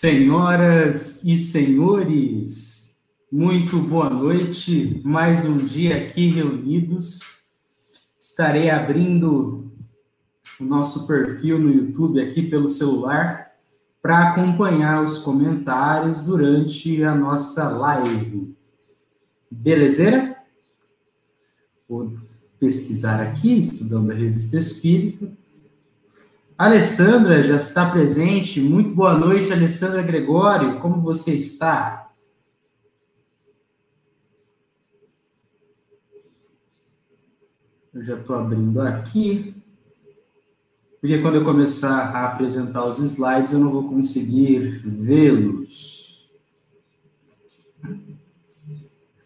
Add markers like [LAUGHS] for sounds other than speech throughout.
Senhoras e senhores, muito boa noite. Mais um dia aqui reunidos. Estarei abrindo o nosso perfil no YouTube aqui pelo celular para acompanhar os comentários durante a nossa live. Belezeira? Vou pesquisar aqui, estudando a revista Espírito. Alessandra já está presente. Muito boa noite, Alessandra Gregório. Como você está? Eu já estou abrindo aqui. Porque quando eu começar a apresentar os slides, eu não vou conseguir vê-los.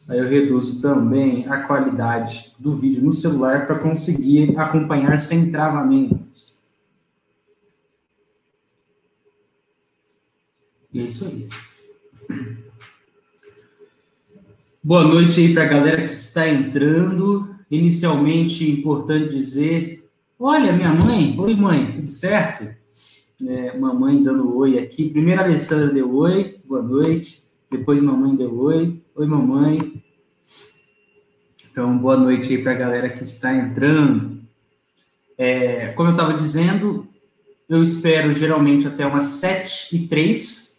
Aí eu reduzo também a qualidade do vídeo no celular para conseguir acompanhar sem travamentos. E é isso aí. Boa noite aí para a galera que está entrando. Inicialmente, importante dizer: olha, minha mãe, oi mãe, tudo certo? É, mamãe dando oi aqui. Primeiro a Alessandra deu oi, boa noite. Depois mamãe deu oi, oi mamãe. Então, boa noite aí para a galera que está entrando. É, como eu estava dizendo, eu espero geralmente até umas 7 e 3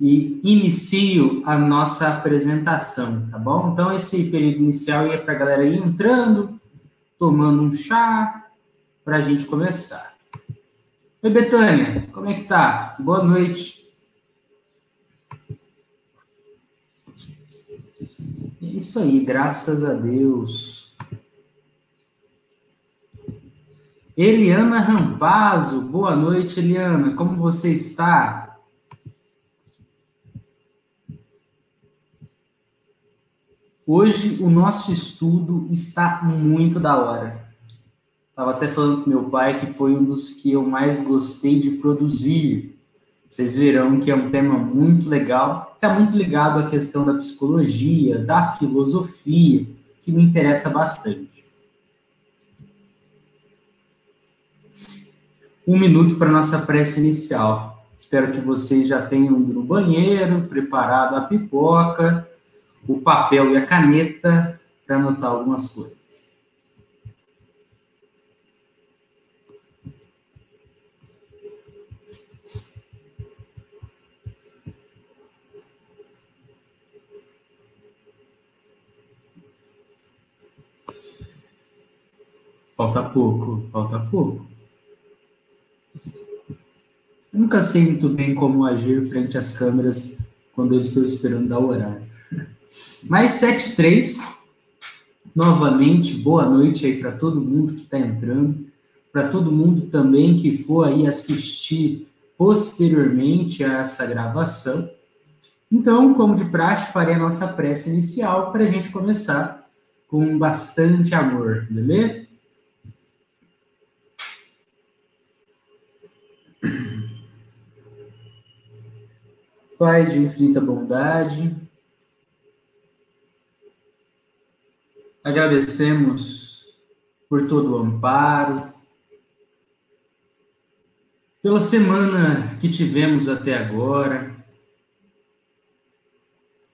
e inicio a nossa apresentação, tá bom? Então, esse período inicial ia para a galera ir entrando, tomando um chá, para a gente começar. Oi, Betânia, como é que tá? Boa noite. É isso aí, graças a Deus. Eliana Rampazzo, boa noite, Eliana, como você está? Hoje o nosso estudo está muito da hora. Estava até falando com meu pai que foi um dos que eu mais gostei de produzir. Vocês verão que é um tema muito legal, está muito ligado à questão da psicologia, da filosofia, que me interessa bastante. Um minuto para nossa prece inicial. Espero que vocês já tenham ido no banheiro, preparado a pipoca, o papel e a caneta para anotar algumas coisas. Falta pouco, falta pouco. Eu nunca sei muito bem como agir frente às câmeras quando eu estou esperando dar o horário. Mais 73. Novamente, boa noite aí para todo mundo que está entrando, para todo mundo também que for aí assistir posteriormente a essa gravação. Então, como de praxe, farei a nossa prece inicial para a gente começar com bastante amor, beleza? Pai de infinita bondade, Agradecemos por todo o amparo, pela semana que tivemos até agora,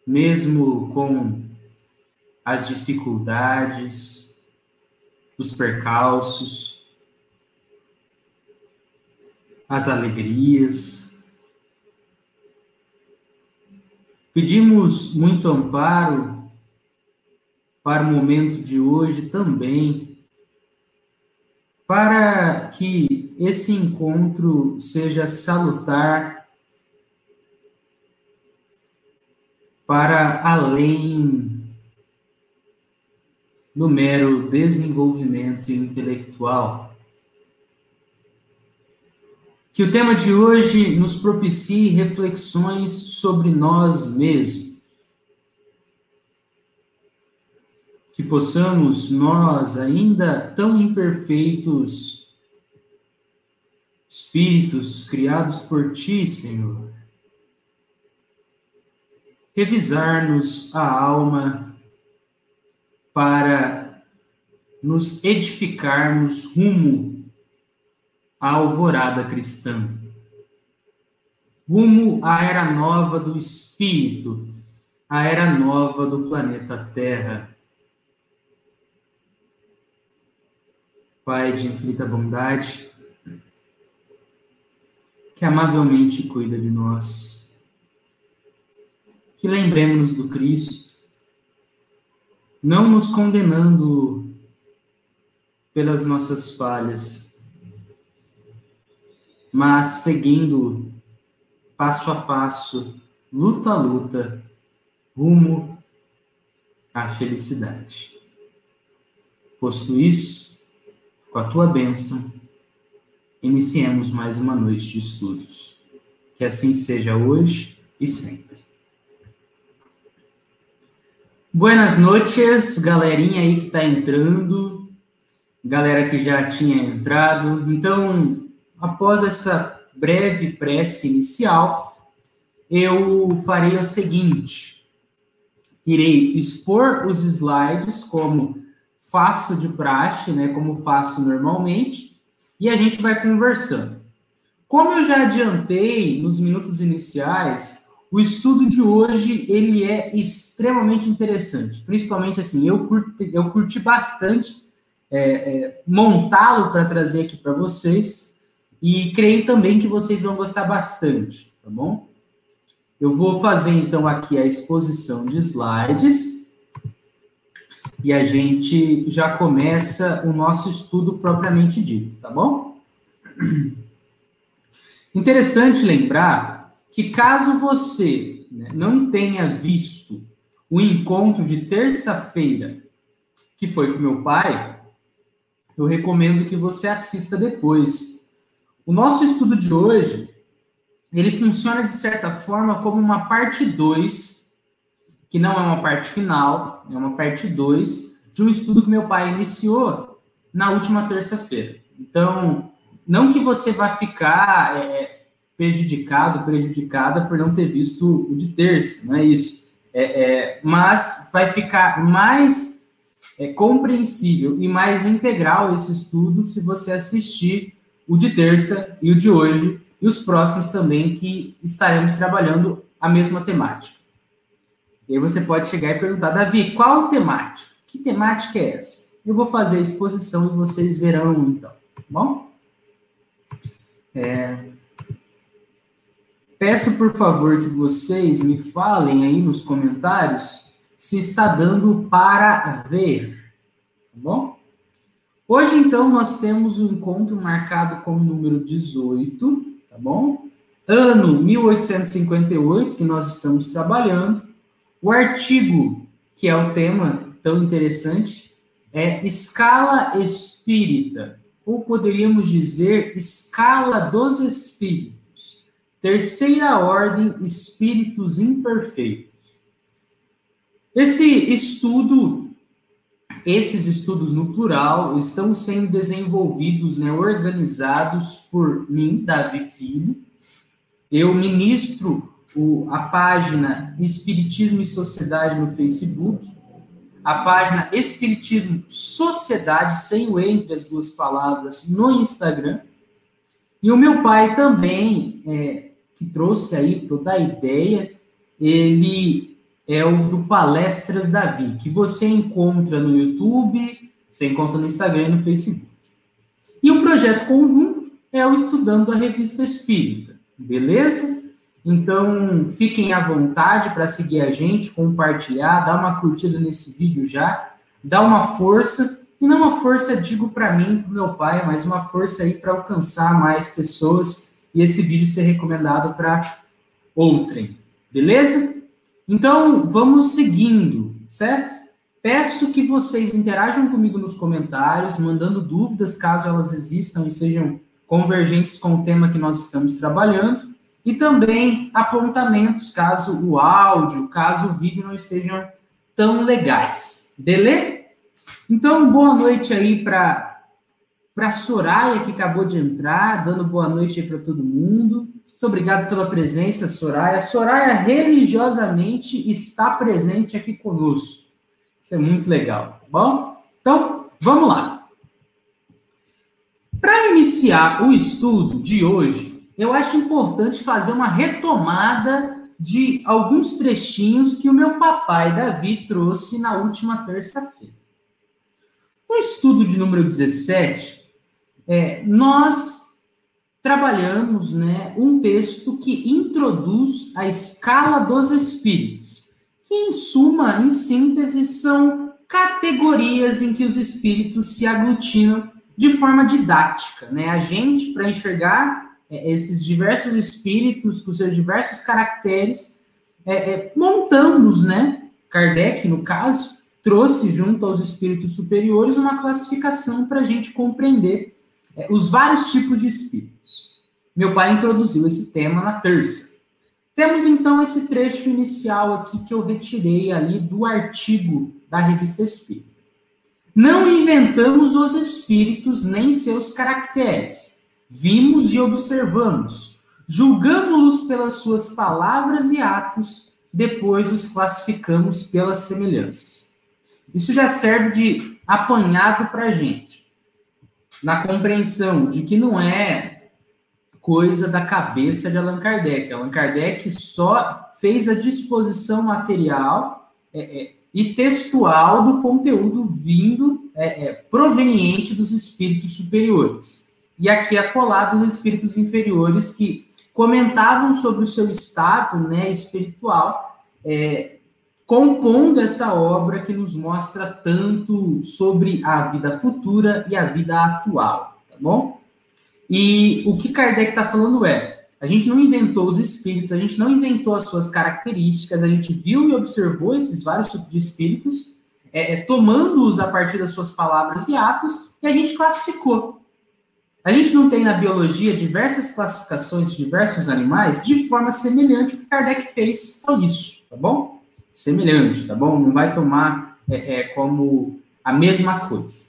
mesmo com as dificuldades, os percalços, as alegrias. Pedimos muito amparo para o momento de hoje também, para que esse encontro seja salutar para além do mero desenvolvimento intelectual. Que o tema de hoje nos propicie reflexões sobre nós mesmos que possamos nós, ainda tão imperfeitos, espíritos criados por ti, Senhor, revisar-nos a alma para nos edificarmos rumo à alvorada cristã. rumo à era nova do espírito, a era nova do planeta Terra. Pai de infinita bondade, que amavelmente cuida de nós, que lembremos do Cristo, não nos condenando pelas nossas falhas, mas seguindo passo a passo, luta a luta, rumo à felicidade. Posto isso, com a tua bênção, iniciemos mais uma noite de estudos. Que assim seja hoje e sempre. Buenas noites, galerinha aí que está entrando, galera que já tinha entrado. Então, após essa breve prece inicial, eu farei o seguinte: irei expor os slides como faço de praxe, né, como faço normalmente, e a gente vai conversando. Como eu já adiantei nos minutos iniciais, o estudo de hoje ele é extremamente interessante, principalmente assim eu curti, eu curti bastante é, é, montá-lo para trazer aqui para vocês e creio também que vocês vão gostar bastante, tá bom? Eu vou fazer então aqui a exposição de slides e a gente já começa o nosso estudo propriamente dito, tá bom? [CLEARS THROAT] Interessante lembrar que caso você né, não tenha visto o encontro de terça-feira que foi com meu pai, eu recomendo que você assista depois, o nosso estudo de hoje, ele funciona de certa forma como uma parte 2, que não é uma parte final, é uma parte 2 de um estudo que meu pai iniciou na última terça-feira. Então, não que você vá ficar é, prejudicado, prejudicada por não ter visto o de terça, não é isso. É, é, mas vai ficar mais é, compreensível e mais integral esse estudo se você assistir o de terça e o de hoje, e os próximos também que estaremos trabalhando a mesma temática. E aí você pode chegar e perguntar, Davi, qual temática? Que temática é essa? Eu vou fazer a exposição e vocês verão então, tá bom? É... Peço, por favor, que vocês me falem aí nos comentários se está dando para ver, tá bom? Hoje, então, nós temos um encontro marcado com o número 18, tá bom? Ano 1858, que nós estamos trabalhando. O artigo, que é o tema tão interessante, é escala espírita, ou poderíamos dizer escala dos espíritos. Terceira ordem, espíritos imperfeitos. Esse estudo esses estudos no plural estão sendo desenvolvidos, né, organizados por mim, Davi Filho. Eu ministro o, a página Espiritismo e Sociedade no Facebook, a página Espiritismo Sociedade, sem o entre as duas palavras, no Instagram. E o meu pai também, é, que trouxe aí toda a ideia, ele é o do Palestras Davi, que você encontra no YouTube, você encontra no Instagram e no Facebook. E o projeto conjunto é o Estudando a Revista Espírita, beleza? Então, fiquem à vontade para seguir a gente, compartilhar, dar uma curtida nesse vídeo já, dar uma força, e não uma força, digo para mim, para meu pai, mas uma força aí para alcançar mais pessoas e esse vídeo ser recomendado para outrem, beleza? Então, vamos seguindo, certo? Peço que vocês interajam comigo nos comentários, mandando dúvidas caso elas existam e sejam convergentes com o tema que nós estamos trabalhando, e também apontamentos caso o áudio, caso o vídeo não estejam tão legais. Beleza? Então, boa noite aí para para Soraya que acabou de entrar, dando boa noite aí para todo mundo. Muito obrigado pela presença, Soraya. Soraya religiosamente está presente aqui conosco. Isso é muito legal, tá bom? Então, vamos lá. Para iniciar o estudo de hoje, eu acho importante fazer uma retomada de alguns trechinhos que o meu papai Davi trouxe na última terça-feira. No estudo de número 17, é, nós trabalhamos né, um texto que introduz a escala dos espíritos, que, em suma, em síntese, são categorias em que os espíritos se aglutinam de forma didática. Né? A gente, para enxergar esses diversos espíritos com seus diversos caracteres, é, é, montamos, né? Kardec, no caso, trouxe junto aos espíritos superiores uma classificação para a gente compreender é, os vários tipos de espíritos. Meu pai introduziu esse tema na terça. Temos então esse trecho inicial aqui que eu retirei ali do artigo da Revista Espírita. Não inventamos os espíritos nem seus caracteres. Vimos e observamos. Julgamos-los pelas suas palavras e atos, depois os classificamos pelas semelhanças. Isso já serve de apanhado para a gente, na compreensão de que não é coisa da cabeça de Allan Kardec. Allan Kardec só fez a disposição material é, é, e textual do conteúdo vindo, é, é, proveniente dos espíritos superiores. E aqui é colado dos espíritos inferiores que comentavam sobre o seu estado né, espiritual, é, compondo essa obra que nos mostra tanto sobre a vida futura e a vida atual, tá bom? E o que Kardec está falando é, a gente não inventou os espíritos, a gente não inventou as suas características, a gente viu e observou esses vários tipos de espíritos, é, é, tomando-os a partir das suas palavras e atos, e a gente classificou. A gente não tem na biologia diversas classificações de diversos animais de forma semelhante. O que Kardec fez foi isso, tá bom? Semelhante, tá bom? Não vai tomar é, é como a mesma coisa.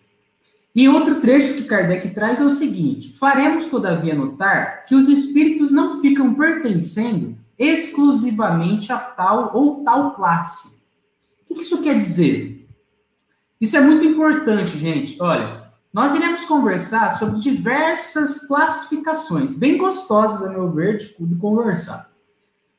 E outro trecho que Kardec traz é o seguinte: faremos, todavia, notar que os espíritos não ficam pertencendo exclusivamente a tal ou tal classe. O que isso quer dizer? Isso é muito importante, gente. Olha, nós iremos conversar sobre diversas classificações, bem gostosas, a meu ver, de conversar.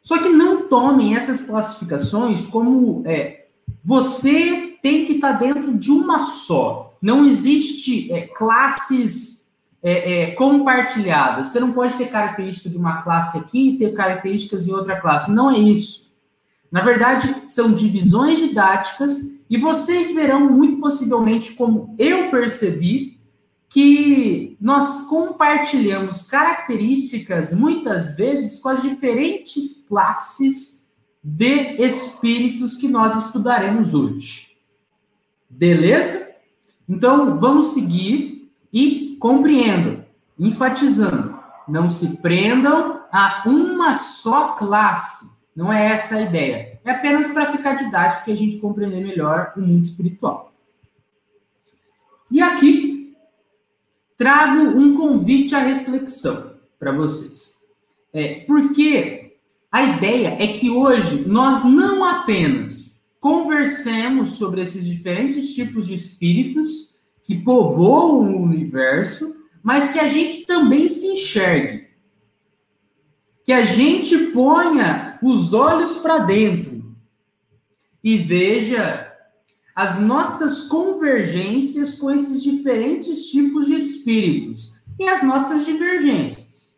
Só que não tomem essas classificações como é, você tem que estar tá dentro de uma só não existe é, classes é, é, compartilhadas. Você não pode ter características de uma classe aqui e ter características em outra classe. Não é isso. Na verdade, são divisões didáticas e vocês verão muito possivelmente, como eu percebi, que nós compartilhamos características muitas vezes com as diferentes classes de espíritos que nós estudaremos hoje. Beleza? Então, vamos seguir e compreendam, enfatizando, não se prendam a uma só classe. Não é essa a ideia. É apenas para ficar didático que a gente compreender melhor o mundo espiritual. E aqui trago um convite à reflexão para vocês. É, porque a ideia é que hoje nós não apenas conversemos sobre esses diferentes tipos de espíritos que povoam o universo, mas que a gente também se enxergue. Que a gente ponha os olhos para dentro e veja as nossas convergências com esses diferentes tipos de espíritos e as nossas divergências.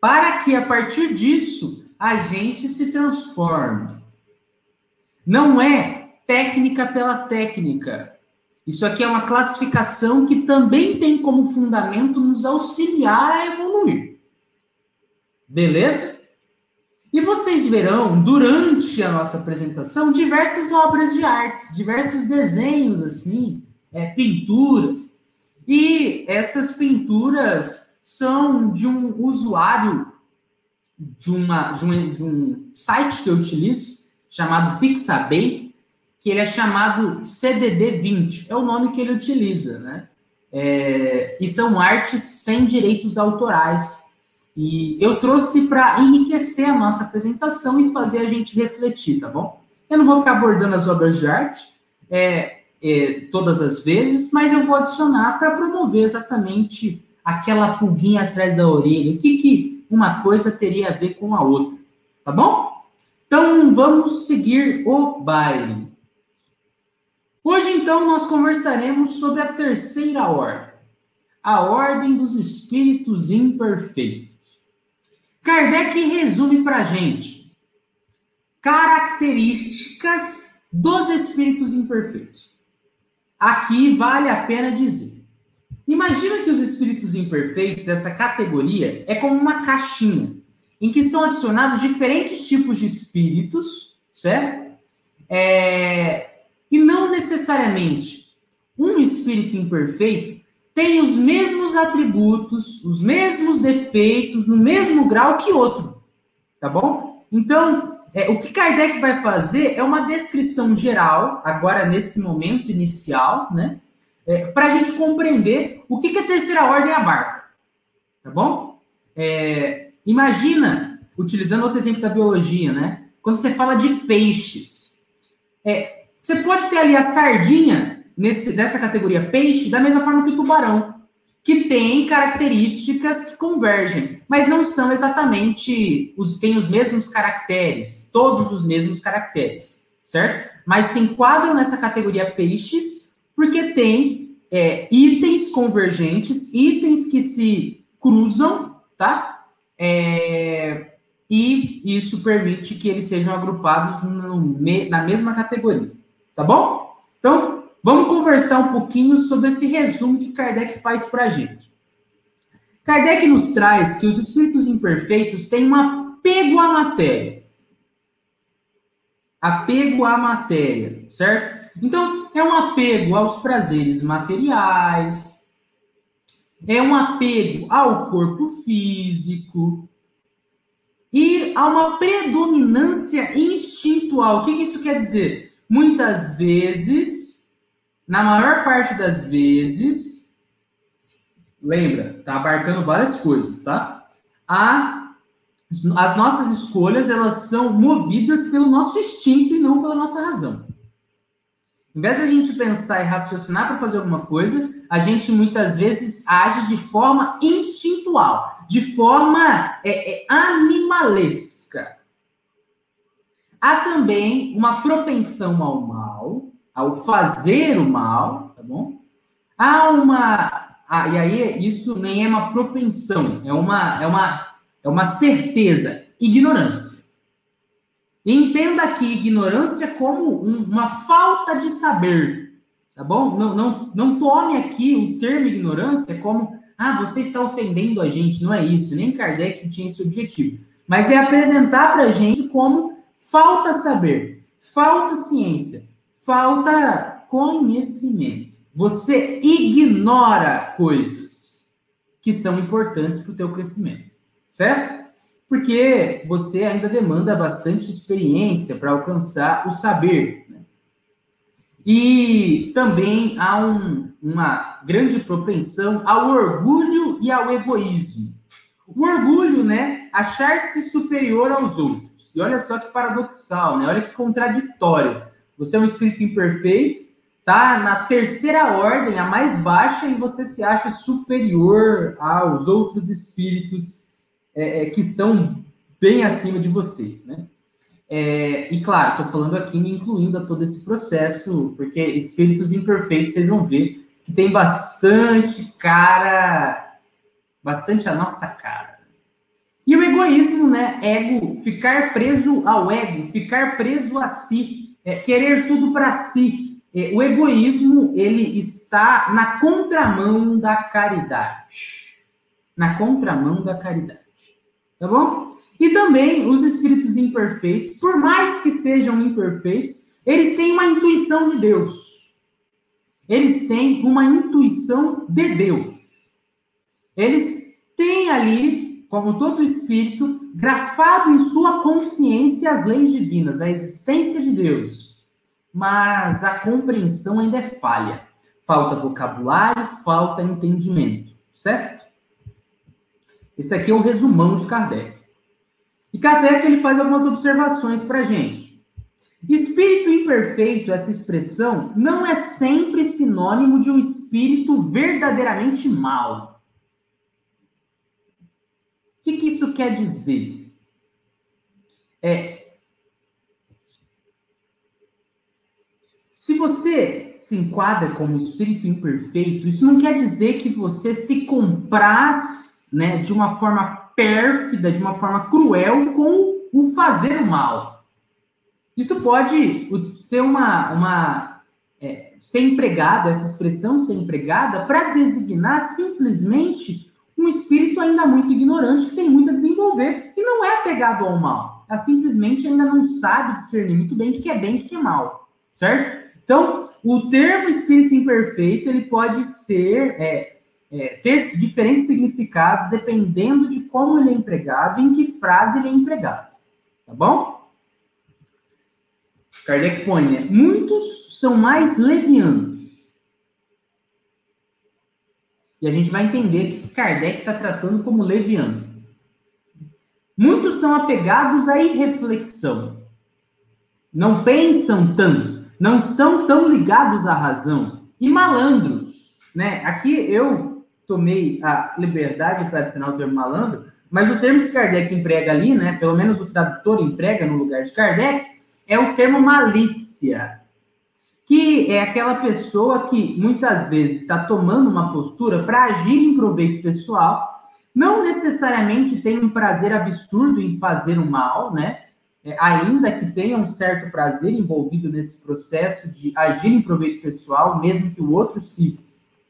Para que a partir disso a gente se transforme não é técnica pela técnica. Isso aqui é uma classificação que também tem como fundamento nos auxiliar a evoluir. Beleza? E vocês verão, durante a nossa apresentação, diversas obras de artes, diversos desenhos, assim, é, pinturas. E essas pinturas são de um usuário de, uma, de, um, de um site que eu utilizo, chamado Pixabay, que ele é chamado CDD20, é o nome que ele utiliza, né? É, e são artes sem direitos autorais. E eu trouxe para enriquecer a nossa apresentação e fazer a gente refletir, tá bom? Eu não vou ficar abordando as obras de arte é, é, todas as vezes, mas eu vou adicionar para promover exatamente aquela pulguinha atrás da orelha. O que, que uma coisa teria a ver com a outra? Tá bom? Então vamos seguir o baile. Hoje, então, nós conversaremos sobre a terceira ordem, a ordem dos espíritos imperfeitos. Kardec resume para a gente características dos espíritos imperfeitos. Aqui vale a pena dizer. Imagina que os espíritos imperfeitos, essa categoria, é como uma caixinha em que são adicionados diferentes tipos de espíritos, certo? É... E não necessariamente um espírito imperfeito tem os mesmos atributos, os mesmos defeitos, no mesmo grau que outro, tá bom? Então, é, o que Kardec vai fazer é uma descrição geral, agora nesse momento inicial, né? É, para a gente compreender o que, que a terceira ordem abarca, tá bom? É, Imagina, utilizando outro exemplo da biologia, né? Quando você fala de peixes, é, você pode ter ali a sardinha nesse, dessa categoria peixe da mesma forma que o tubarão, que tem características que convergem, mas não são exatamente os têm os mesmos caracteres, todos os mesmos caracteres, certo? Mas se enquadram nessa categoria peixes porque tem é, itens convergentes, itens que se cruzam, tá? É, e isso permite que eles sejam agrupados na mesma categoria. Tá bom? Então, vamos conversar um pouquinho sobre esse resumo que Kardec faz para a gente. Kardec nos traz que os espíritos imperfeitos têm um apego à matéria. Apego à matéria, certo? Então, é um apego aos prazeres materiais, é um apego ao corpo físico e a uma predominância instintual. O que, que isso quer dizer? Muitas vezes, na maior parte das vezes, lembra, tá abarcando várias coisas, tá? A, as nossas escolhas, elas são movidas pelo nosso instinto e não pela nossa razão. Em vez de a gente pensar e raciocinar para fazer alguma coisa, a gente muitas vezes age de forma instintual, de forma é, é, animalesca. Há também uma propensão ao mal, ao fazer o mal, tá bom? Há uma. Ah, e aí, isso nem é uma propensão, é uma, é uma, é uma certeza, ignorância. Entenda aqui ignorância como um, uma falta de saber, Tá bom? Não, não, não tome aqui o termo ignorância como, ah, você está ofendendo a gente. Não é isso. Nem Kardec tinha esse objetivo. Mas é apresentar para a gente como falta saber, falta ciência, falta conhecimento. Você ignora coisas que são importantes para o teu crescimento, certo? Porque você ainda demanda bastante experiência para alcançar o saber, e também há um, uma grande propensão ao orgulho e ao egoísmo. O orgulho, né? Achar-se superior aos outros. E olha só que paradoxal, né? Olha que contraditório. Você é um espírito imperfeito, tá na terceira ordem, a mais baixa, e você se acha superior aos outros espíritos é, é, que são bem acima de você, né? É, e claro, estou falando aqui me incluindo a todo esse processo, porque espíritos imperfeitos, vocês vão ver que tem bastante cara, bastante a nossa cara. E o egoísmo, né? Ego, ficar preso ao ego, ficar preso a si, é, querer tudo para si. É, o egoísmo, ele está na contramão da caridade. Na contramão da caridade. Tá bom? E também os espíritos imperfeitos, por mais que sejam imperfeitos, eles têm uma intuição de Deus. Eles têm uma intuição de Deus. Eles têm ali, como todo espírito, grafado em sua consciência as leis divinas, a existência de Deus. Mas a compreensão ainda é falha. Falta vocabulário, falta entendimento, certo? Esse aqui é o resumão de Kardec. E Kardec ele faz algumas observações para a gente. Espírito imperfeito, essa expressão, não é sempre sinônimo de um espírito verdadeiramente mau. Que, que isso quer dizer? É, se você se enquadra como espírito imperfeito, isso não quer dizer que você se compraz né, de uma forma pérfida, de uma forma cruel com o fazer o mal. Isso pode ser uma, uma é, ser empregado, essa expressão ser empregada para designar simplesmente um espírito ainda muito ignorante que tem muito a desenvolver e não é apegado ao mal. Ela simplesmente ainda não sabe discernir muito bem o que é bem e o que é mal, certo? Então, o termo espírito imperfeito ele pode ser é, é, ter diferentes significados dependendo de como ele é empregado e em que frase ele é empregado, tá bom? Kardec põe, né? Muitos são mais levianos e a gente vai entender que Kardec está tratando como leviano. Muitos são apegados à irreflexão. Não pensam tanto, não estão tão ligados à razão. E malandros, né? Aqui eu tomei a liberdade tradicional do termo malandro, mas o termo que Kardec emprega ali, né? Pelo menos o tradutor emprega no lugar de Kardec, é o termo malícia que é aquela pessoa que muitas vezes está tomando uma postura para agir em proveito pessoal, não necessariamente tem um prazer absurdo em fazer o mal, né? É, ainda que tenha um certo prazer envolvido nesse processo de agir em proveito pessoal, mesmo que o outro se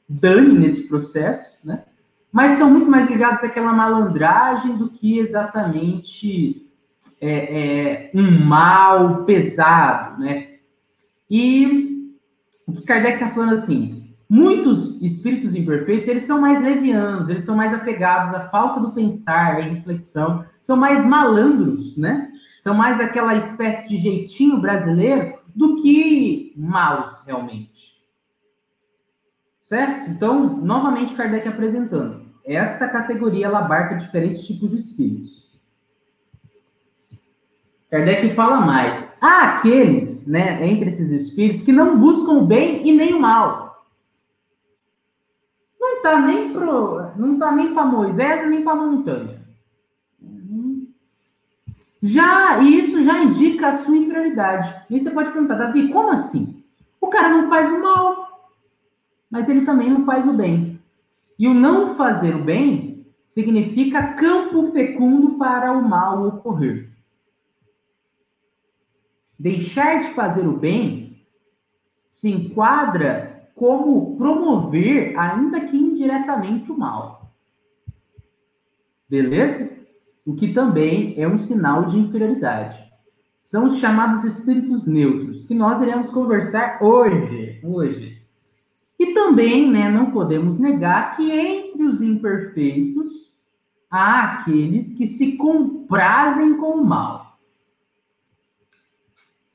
dane nesse processo, né? Mas estão muito mais ligados àquela malandragem do que exatamente é, é, um mal pesado, né? E o Kardec está falando assim, muitos espíritos imperfeitos, eles são mais levianos, eles são mais apegados à falta do pensar, à reflexão, são mais malandros, né? São mais aquela espécie de jeitinho brasileiro do que maus, realmente. Certo? Então, novamente, Kardec apresentando. Essa categoria, ela abarca diferentes tipos de espíritos. Kardec fala mais. Há aqueles, né, entre esses espíritos, que não buscam o bem e nem o mal. Não está nem pro, não tá nem para Moisés nem para a montanha. Já isso já indica a sua inferioridade. E você pode perguntar, Davi, como assim? O cara não faz o mal, mas ele também não faz o bem. E o não fazer o bem significa campo fecundo para o mal ocorrer. Deixar de fazer o bem se enquadra como promover, ainda que indiretamente, o mal. Beleza? O que também é um sinal de inferioridade. São os chamados espíritos neutros, que nós iremos conversar hoje. Hoje. E também, né, não podemos negar que entre os imperfeitos há aqueles que se comprazem com o mal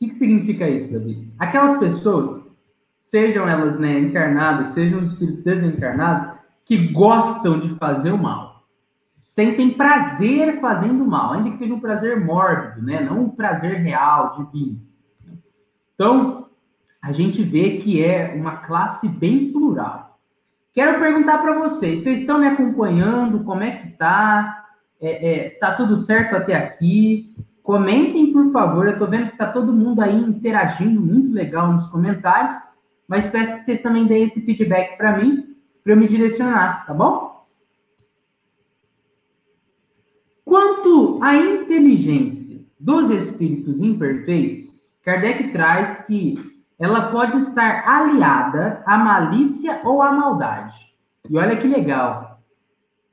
que, que significa isso, Davi? Aquelas pessoas, sejam elas né, encarnadas, sejam os espíritos desencarnados, que gostam de fazer o mal. Sentem prazer fazendo o mal, ainda que seja um prazer mórbido, né? não um prazer real, divino. Então, a gente vê que é uma classe bem plural. Quero perguntar para vocês, vocês estão me acompanhando? Como é que tá? É, é, tá tudo certo até aqui? Comentem, por favor. Eu estou vendo que está todo mundo aí interagindo muito legal nos comentários, mas peço que vocês também deem esse feedback para mim, para eu me direcionar, tá bom? Quanto à inteligência dos espíritos imperfeitos, Kardec traz que ela pode estar aliada à malícia ou à maldade. E olha que legal.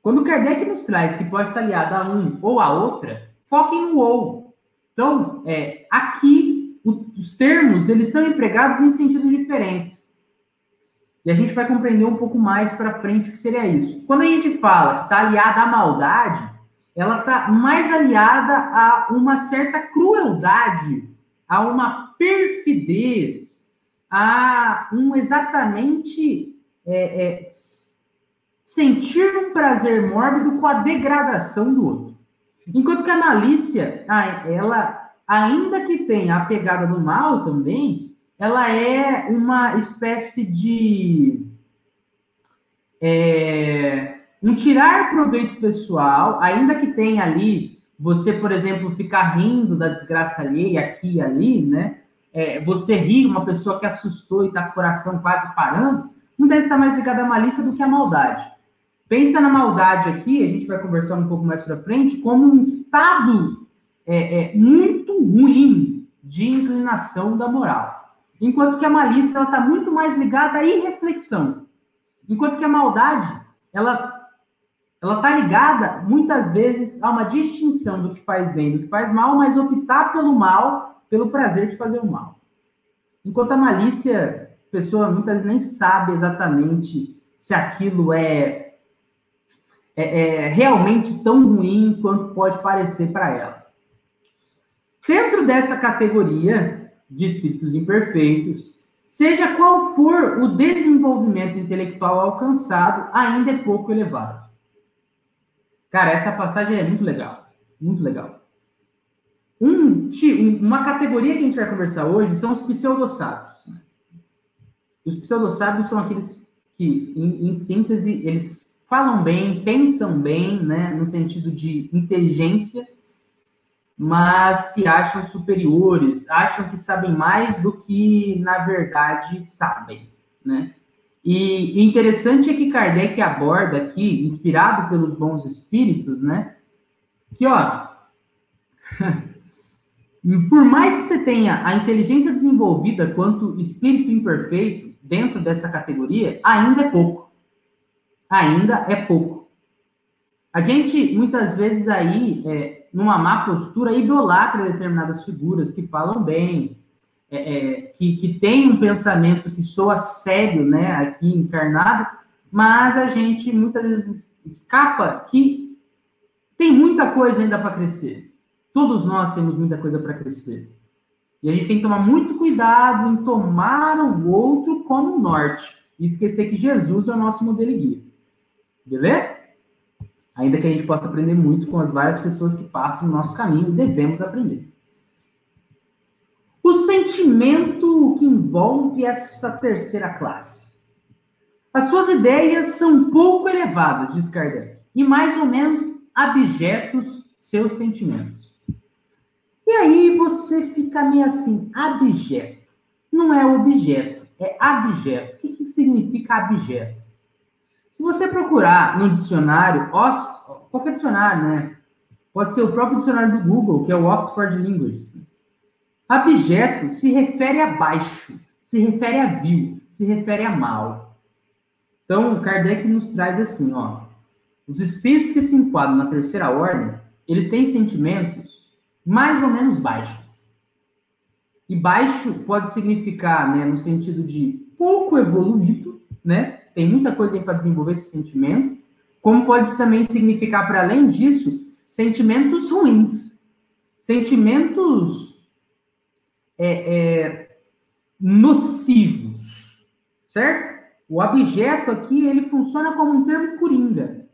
Quando Kardec nos traz que pode estar aliada a um ou a outra, foquem no ou. Então, é, aqui, os termos, eles são empregados em sentidos diferentes. E a gente vai compreender um pouco mais para frente o que seria isso. Quando a gente fala que está aliada à maldade, ela está mais aliada a uma certa crueldade, a uma perfidez, a um exatamente é, é, sentir um prazer mórbido com a degradação do outro. Enquanto que a malícia, ela, ainda que tenha a pegada do mal também, ela é uma espécie de. É, um tirar proveito pessoal, ainda que tenha ali você, por exemplo, ficar rindo da desgraça alheia aqui e ali, né? É, você rir, uma pessoa que assustou e está com o coração quase parando, não deve estar mais ligado à malícia do que à maldade. Pensa na maldade aqui, a gente vai conversar um pouco mais para frente, como um estado é, é, muito ruim de inclinação da moral. Enquanto que a malícia está muito mais ligada à irreflexão. Enquanto que a maldade, ela ela está ligada, muitas vezes, a uma distinção do que faz bem do que faz mal, mas optar pelo mal, pelo prazer de fazer o mal. Enquanto a malícia, a pessoa muitas vezes nem sabe exatamente se aquilo é, é, é realmente tão ruim quanto pode parecer para ela. Dentro dessa categoria de espíritos imperfeitos, seja qual for o desenvolvimento intelectual alcançado, ainda é pouco elevado. Cara, essa passagem é muito legal. Muito legal. Um, uma categoria que a gente vai conversar hoje são os pseudosábios. Os pseudosábios são aqueles que, em, em, síntese, eles falam bem, pensam bem, né, no sentido de inteligência, mas se acham superiores, acham que sabem mais do que, na verdade, sabem, né? E interessante é que Kardec aborda aqui, inspirado pelos bons espíritos, né? Que, ó, [LAUGHS] por mais que você tenha a inteligência desenvolvida quanto espírito imperfeito dentro dessa categoria, ainda é pouco. Ainda é pouco. A gente, muitas vezes, aí, é, numa má postura, idolatra determinadas figuras que falam bem, é, é, que, que tem um pensamento que soa sério, né, aqui encarnado, mas a gente muitas vezes escapa que tem muita coisa ainda para crescer. Todos nós temos muita coisa para crescer. E a gente tem que tomar muito cuidado em tomar o outro como norte e esquecer que Jesus é o nosso modelo e guia. Beleza? Ainda que a gente possa aprender muito com as várias pessoas que passam no nosso caminho, devemos aprender o sentimento que envolve essa terceira classe. As suas ideias são pouco elevadas, diz Kardec, e mais ou menos abjetos seus sentimentos. E aí você fica meio assim, abjeto. Não é objeto, é abjeto. O que, que significa abjeto? Se você procurar no dicionário, qualquer dicionário, né? Pode ser o próprio dicionário do Google, que é o Oxford Language. Abjeto se refere a baixo, se refere a vil, se refere a mal. Então, Kardec nos traz assim, ó. Os espíritos que se enquadram na terceira ordem, eles têm sentimentos mais ou menos baixos. E baixo pode significar, né, no sentido de pouco evoluído, né? Tem muita coisa aí para desenvolver esse sentimento. Como pode também significar, para além disso, sentimentos ruins. Sentimentos é, é, nocivos, certo? O objeto aqui, ele funciona como um termo coringa.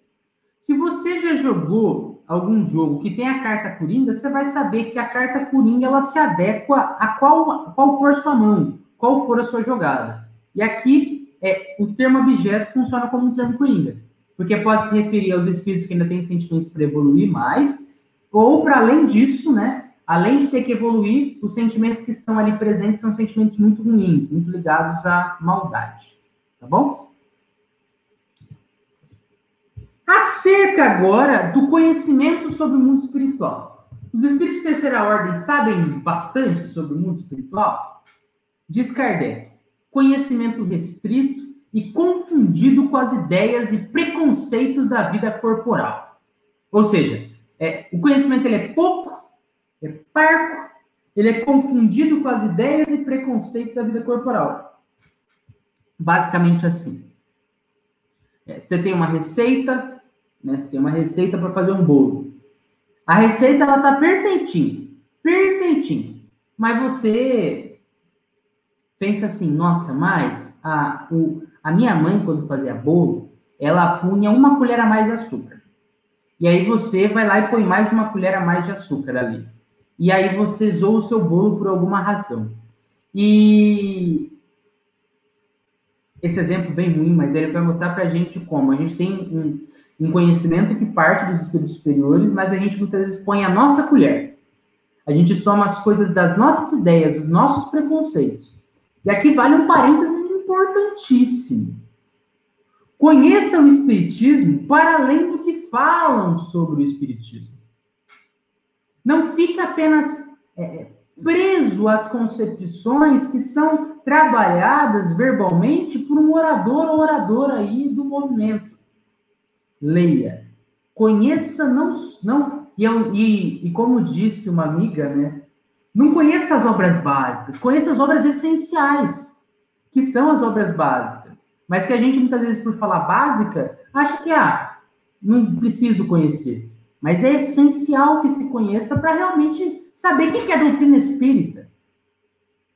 Se você já jogou algum jogo que tem a carta coringa, você vai saber que a carta coringa, ela se adequa a qual, qual for sua mão, qual for a sua jogada. E aqui, é, o termo objeto funciona como um termo coringa, porque pode se referir aos espíritos que ainda têm sentimentos para evoluir mais, ou para além disso, né, além de ter que evoluir, os sentimentos que estão ali presentes são sentimentos muito ruins, muito ligados à maldade. Tá bom? Acerca agora do conhecimento sobre o mundo espiritual. Os espíritos de terceira ordem sabem bastante sobre o mundo espiritual? Diz Kardec: conhecimento restrito e confundido com as ideias e preconceitos da vida corporal. Ou seja, é, o conhecimento ele é pouco é parco, ele é confundido com as ideias e preconceitos da vida corporal. Basicamente assim. É, você tem uma receita, né? Você tem uma receita para fazer um bolo. A receita ela tá perfeitinha, perfeitinha. Mas você pensa assim, nossa, mas a, o, a minha mãe quando fazia bolo, ela punha uma colher a mais de açúcar. E aí você vai lá e põe mais uma colher a mais de açúcar ali e aí você zoa o seu bolo por alguma razão. E esse exemplo bem ruim, mas ele vai mostrar para a gente como a gente tem um, um conhecimento que parte dos espíritos superiores, mas a gente muitas vezes põe a nossa colher. A gente soma as coisas das nossas ideias, os nossos preconceitos. E aqui vale um parênteses importantíssimo. Conheça o Espiritismo para além do que falam sobre o Espiritismo. Não fica apenas é, preso às concepções que são trabalhadas verbalmente por um orador ou oradora aí do movimento leia. Conheça, não. não e, e, e como disse uma amiga, né? Não conheça as obras básicas, conheça as obras essenciais, que são as obras básicas. Mas que a gente, muitas vezes, por falar básica, acha que, ah, não preciso conhecer. Mas é essencial que se conheça para realmente saber o que é doutrina espírita.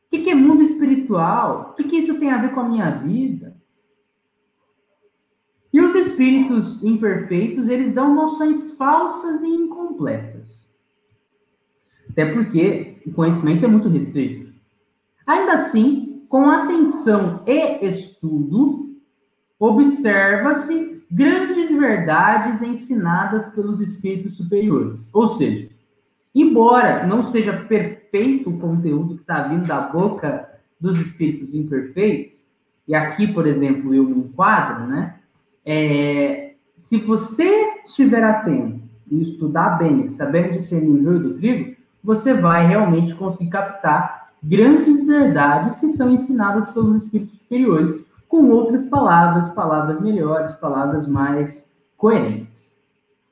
O que é mundo espiritual? O que isso tem a ver com a minha vida? E os espíritos imperfeitos, eles dão noções falsas e incompletas. Até porque o conhecimento é muito restrito. Ainda assim, com atenção e estudo, observa-se grandes verdades ensinadas pelos espíritos superiores. Ou seja, embora não seja perfeito o conteúdo que está vindo da boca dos espíritos imperfeitos, e aqui, por exemplo, eu me enquadro, né? É, se você estiver atento e estudar bem, sabendo discernir o joio do trigo, você vai realmente conseguir captar grandes verdades que são ensinadas pelos espíritos superiores, com outras palavras, palavras melhores, palavras mais coerentes.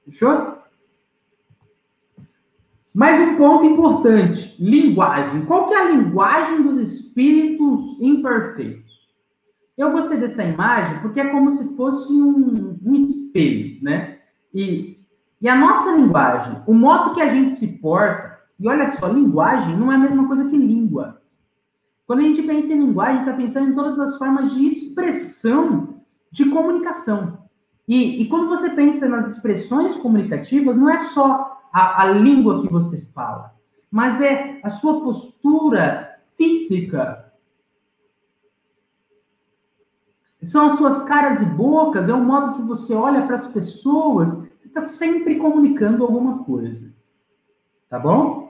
Fechou? Mais um ponto importante: linguagem. Qual que é a linguagem dos espíritos imperfeitos? Eu gostei dessa imagem porque é como se fosse um, um espelho, né? E, e a nossa linguagem, o modo que a gente se porta, e olha só, linguagem não é a mesma coisa que língua. Quando a gente pensa em linguagem, está pensando em todas as formas de expressão de comunicação. E, e quando você pensa nas expressões comunicativas, não é só a, a língua que você fala, mas é a sua postura física, São as suas caras e bocas, é o modo que você olha para as pessoas. Você está sempre comunicando alguma coisa. Tá bom?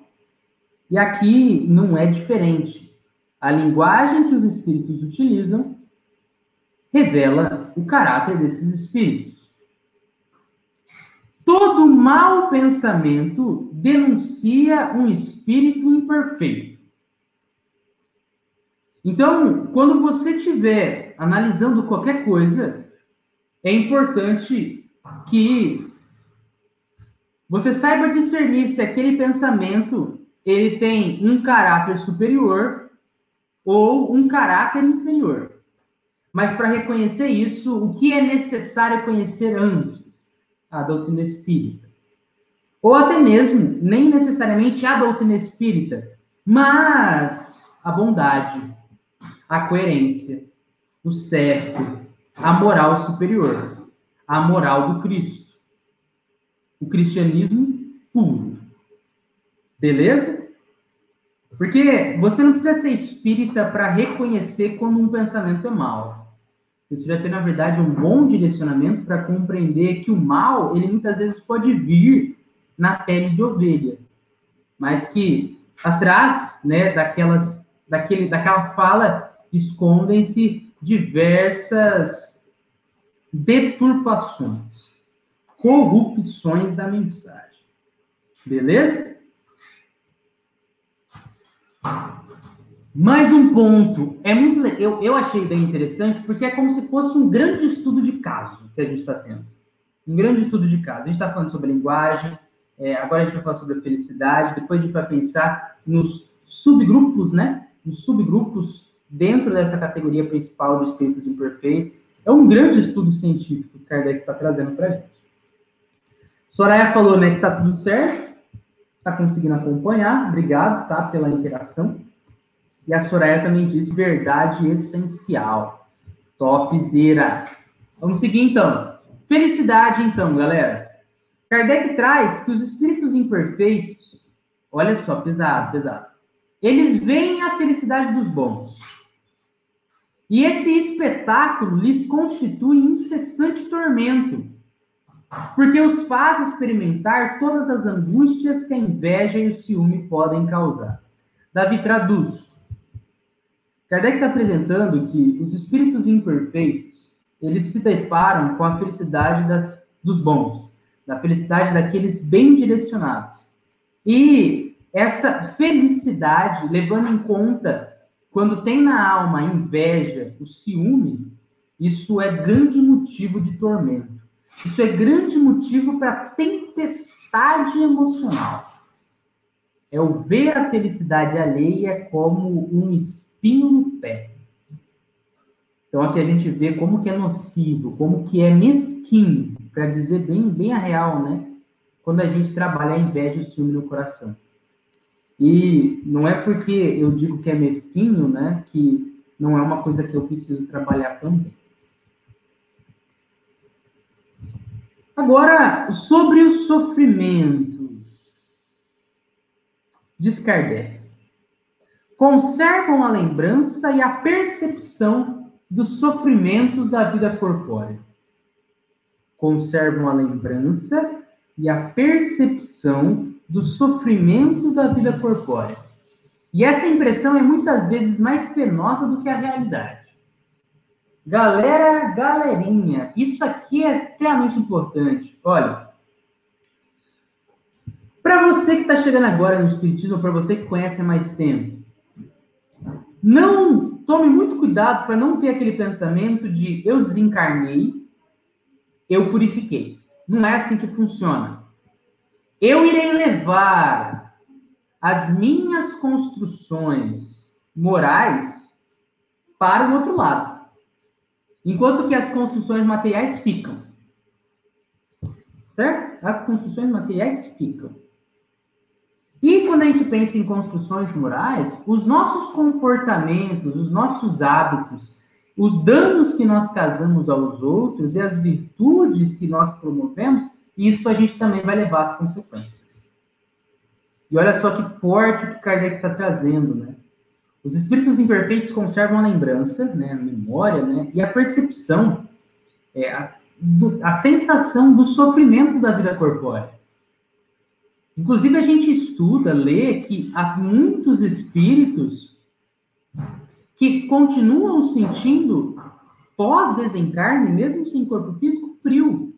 E aqui não é diferente. A linguagem que os espíritos utilizam revela o caráter desses espíritos. Todo mau pensamento denuncia um espírito imperfeito. Então, quando você tiver analisando qualquer coisa, é importante que você saiba discernir se aquele pensamento ele tem um caráter superior ou um caráter inferior. Mas para reconhecer isso, o que é necessário conhecer antes? A doutrina espírita. Ou até mesmo, nem necessariamente a doutrina espírita, mas a bondade, a coerência, o certo, a moral superior, a moral do Cristo. O cristianismo puro. Beleza? Porque você não precisa ser espírita para reconhecer quando um pensamento é mal. Você precisa ter, na verdade, um bom direcionamento para compreender que o mal, ele muitas vezes pode vir na pele de ovelha, mas que atrás, né, daquelas, daquele, daquela fala escondem-se diversas deturpações, corrupções da mensagem. Beleza? Mais um ponto. É muito, eu, eu achei bem interessante, porque é como se fosse um grande estudo de caso que a gente está tendo. Um grande estudo de caso. A gente está falando sobre linguagem, é, agora a gente vai falar sobre a felicidade, depois a gente vai pensar nos subgrupos, né? Nos subgrupos dentro dessa categoria principal de espíritos imperfeitos. É um grande estudo científico que Kardec está trazendo para a gente. Soraya falou né, que está tudo certo, está conseguindo acompanhar, obrigado tá, pela interação. E a Soraya também disse verdade essencial. Topzera. Vamos seguir então. Felicidade, então, galera. Kardec traz que os espíritos imperfeitos, olha só, pesado, pesado, eles veem a felicidade dos bons e esse espetáculo lhes constitui incessante tormento, porque os faz experimentar todas as angústias que a inveja e o ciúme podem causar. Davi traduz. Kardec está apresentando que os espíritos imperfeitos, eles se deparam com a felicidade das, dos bons, da felicidade daqueles bem direcionados. E essa felicidade, levando em conta, quando tem na alma a inveja, o ciúme, isso é grande motivo de tormento. Isso é grande motivo para tempestade emocional. É o ver a felicidade alheia como um espinho no pé. Então aqui a gente vê como que é nocivo, como que é mesquinho, para dizer bem, bem a real, né? Quando a gente trabalha a inveja e o ciúme no coração. E não é porque eu digo que é mesquinho, né, que não é uma coisa que eu preciso trabalhar também. Agora, sobre os sofrimentos, diz Kardec, conservam a lembrança e a percepção dos sofrimentos da vida corpórea. Conservam a lembrança e a percepção dos sofrimentos da vida corpórea. E essa impressão é muitas vezes mais penosa do que a realidade. Galera, galerinha, isso aqui é extremamente importante. Olha, para você que está chegando agora no Espiritismo, para você que conhece há mais tempo, não tome muito cuidado para não ter aquele pensamento de eu desencarnei, eu purifiquei. Não é assim que funciona. Eu irei levar as minhas construções morais para o outro lado enquanto que as construções materiais ficam. Certo? As construções materiais ficam. E quando a gente pensa em construções morais, os nossos comportamentos, os nossos hábitos, os danos que nós causamos aos outros e as virtudes que nós promovemos, isso a gente também vai levar as consequências. E olha só que forte o que Kardec está trazendo, né? Os espíritos imperfeitos conservam a lembrança, né, a memória, né, e a percepção, é, a, do, a sensação dos sofrimentos da vida corpórea. Inclusive, a gente estuda, lê que há muitos espíritos que continuam sentindo, pós-desencarne, mesmo sem corpo físico, frio,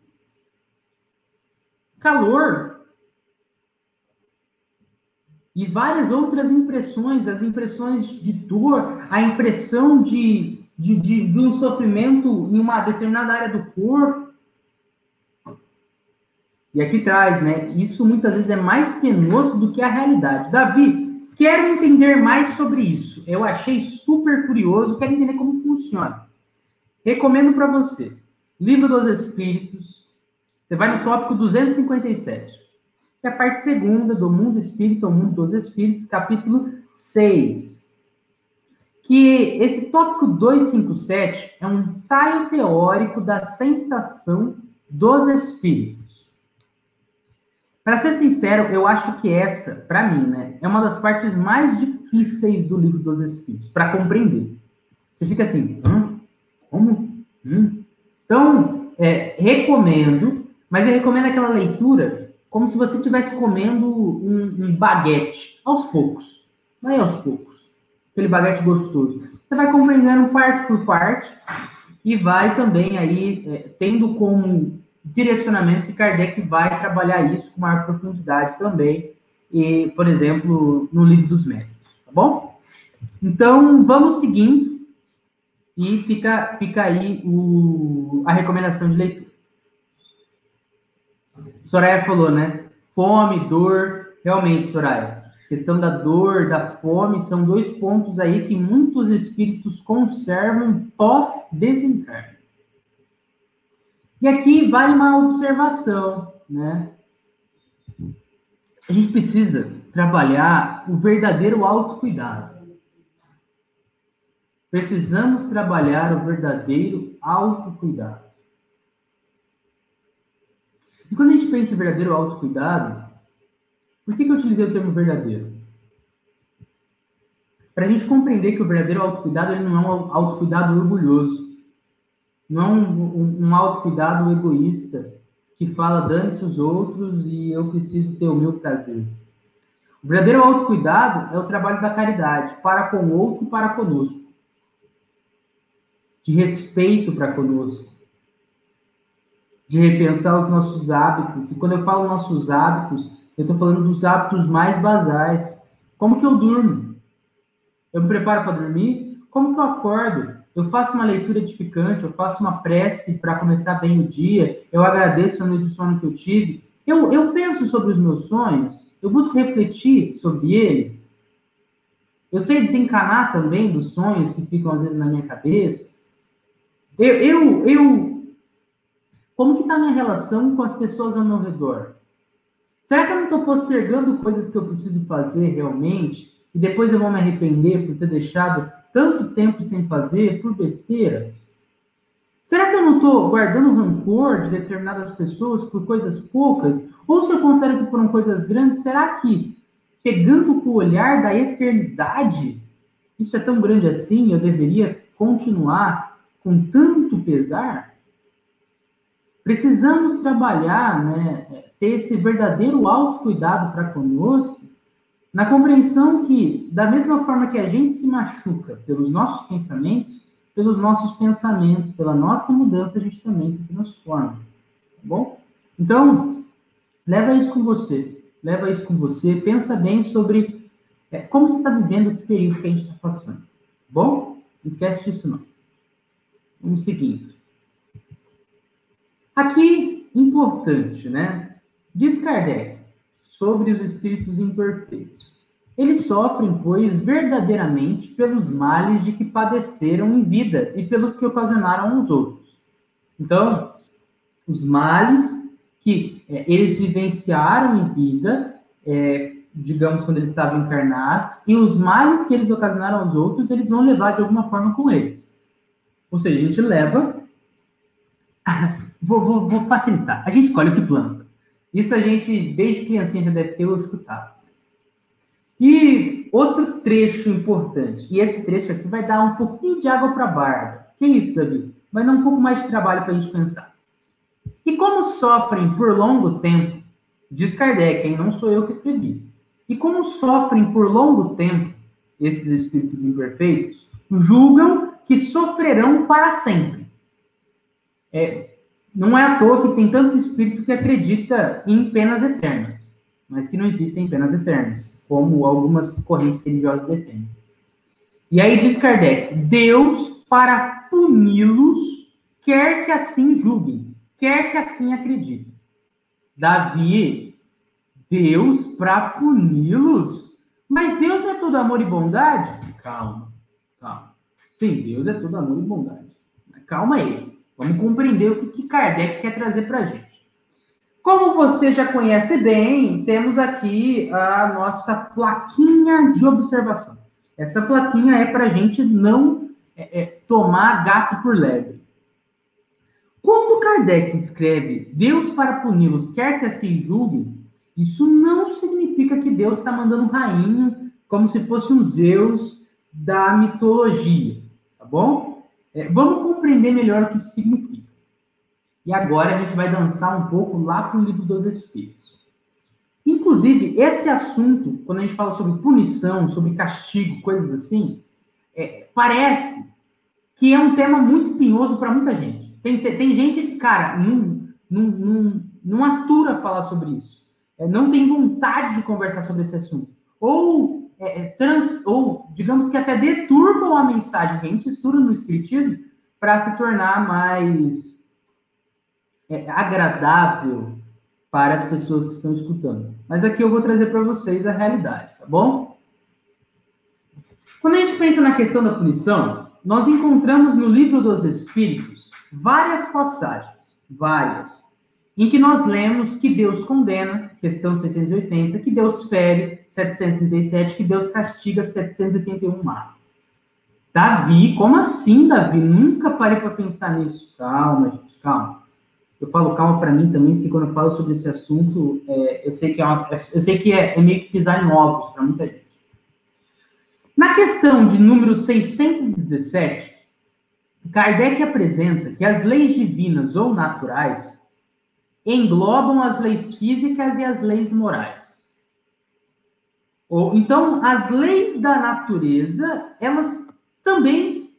calor, e várias outras impressões, as impressões de dor, a impressão de, de, de, de um sofrimento em uma determinada área do corpo. E aqui traz, né? Isso muitas vezes é mais penoso do que a realidade. Davi, quero entender mais sobre isso. Eu achei super curioso, quero entender como funciona. Recomendo para você. Livro dos Espíritos. Você vai no tópico 257 que é a parte segunda do mundo espírita, o mundo dos espíritos, capítulo 6. Que esse tópico 257 é um ensaio teórico da sensação dos espíritos. Para ser sincero, eu acho que essa, para mim, né, é uma das partes mais difíceis do livro dos espíritos, para compreender. Você fica assim, hã? como? Hum? Então, é, recomendo, mas eu recomendo aquela leitura como se você estivesse comendo um, um, baguete, aos poucos. Vai aos poucos. Aquele baguete gostoso. Você vai compreendendo parte por parte e vai também aí é, tendo como direcionamento que Kardec vai trabalhar isso com maior profundidade também, e, por exemplo, no livro dos médicos, tá bom? Então, vamos seguindo e fica, fica aí o, a recomendação de leitura. Soraya falou, né? Fome, dor. Realmente, Soraya. Questão da dor, da fome, são dois pontos aí que muitos espíritos conservam pós-desencarne. E aqui vale uma observação, né? A gente precisa trabalhar o verdadeiro autocuidado. Precisamos trabalhar o verdadeiro autocuidado. E quando a gente pensa em verdadeiro autocuidado, por que, que eu utilizei o termo verdadeiro? Para a gente compreender que o verdadeiro autocuidado ele não é um autocuidado orgulhoso, não é um, um, um autocuidado egoísta, que fala dane-se os outros e eu preciso ter o meu prazer. O verdadeiro autocuidado é o trabalho da caridade, para com o outro e para conosco. De respeito para conosco. De repensar os nossos hábitos. E quando eu falo nossos hábitos, eu estou falando dos hábitos mais basais. Como que eu durmo? Eu me preparo para dormir? Como que eu acordo? Eu faço uma leitura edificante, eu faço uma prece para começar bem o dia, eu agradeço a noite de sono que eu tive. Eu, eu penso sobre os meus sonhos, eu busco refletir sobre eles. Eu sei desencanar também dos sonhos que ficam às vezes na minha cabeça. Eu, eu, eu como que está a minha relação com as pessoas ao meu redor? Será que eu não estou postergando coisas que eu preciso fazer realmente e depois eu vou me arrepender por ter deixado tanto tempo sem fazer por besteira? Será que eu não estou guardando rancor de determinadas pessoas por coisas poucas? Ou se eu considero que foram coisas grandes, será que, pegando com o olhar da eternidade, isso é tão grande assim? Eu deveria continuar com tanto pesar? Precisamos trabalhar, né, ter esse verdadeiro autocuidado para conosco, na compreensão que, da mesma forma que a gente se machuca pelos nossos pensamentos, pelos nossos pensamentos, pela nossa mudança, a gente também se transforma. Tá bom? Então, leva isso com você. Leva isso com você. Pensa bem sobre é, como você está vivendo esse período que a gente está passando. Tá bom? Não esquece disso, não. Vamos seguindo. Aqui, importante, né? Diz Kardec sobre os espíritos imperfeitos. Eles sofrem, pois, verdadeiramente pelos males de que padeceram em vida e pelos que ocasionaram aos outros. Então, os males que é, eles vivenciaram em vida, é, digamos, quando eles estavam encarnados, e os males que eles ocasionaram aos outros, eles vão levar de alguma forma com eles. Ou seja, a gente leva. Vou, vou, vou facilitar. A gente colhe o que planta. Isso a gente, desde criancinha, já deve ter escutado. E outro trecho importante, e esse trecho aqui vai dar um pouquinho de água para a barba. Que isso, Davi? Vai dar um pouco mais de trabalho para a gente pensar. E como sofrem por longo tempo, diz Kardec, hein? não sou eu que escrevi. E como sofrem por longo tempo esses espíritos imperfeitos, julgam que sofrerão para sempre. É, não é à toa que tem tanto espírito que acredita em penas eternas, mas que não existem penas eternas como algumas correntes religiosas defendem. E aí diz Kardec: Deus, para puni-los, quer que assim julguem, quer que assim acreditem. Davi, Deus, para puni-los? Mas Deus não é tudo amor e bondade? Calma, calma. Sim, Deus é tudo amor e bondade. calma aí. Vamos compreender o que Kardec quer trazer para a gente. Como você já conhece bem, temos aqui a nossa plaquinha de observação. Essa plaquinha é para a gente não é, é, tomar gato por lebre. Quando Kardec escreve Deus para puni-los quer que assim julguem, isso não significa que Deus está mandando rainha como se fosse um Zeus da mitologia, tá bom? É, vamos compreender melhor o que isso significa. E agora a gente vai dançar um pouco lá para o livro dos Espíritos. Inclusive, esse assunto, quando a gente fala sobre punição, sobre castigo, coisas assim, é, parece que é um tema muito espinhoso para muita gente. Tem, tem gente que, cara, não, não, não, não atura falar sobre isso. É, não tem vontade de conversar sobre esse assunto. Ou, é, é trans, ou, digamos que até deturbam a mensagem que a gente estuda no Espiritismo para se tornar mais é, agradável para as pessoas que estão escutando. Mas aqui eu vou trazer para vocês a realidade, tá bom? Quando a gente pensa na questão da punição, nós encontramos no livro dos Espíritos várias passagens, várias, em que nós lemos que Deus condena, questão 680, que Deus fere, 737, que Deus castiga, 781 mata. Davi, como assim, Davi? Nunca parei para pensar nisso. Calma, gente, calma. Eu falo calma para mim também, porque quando eu falo sobre esse assunto, é, eu sei que, é, uma, eu sei que é, é meio que pisar em ovos para muita gente. Na questão de número 617, Kardec apresenta que as leis divinas ou naturais, englobam as leis físicas e as leis morais. Então, as leis da natureza, elas também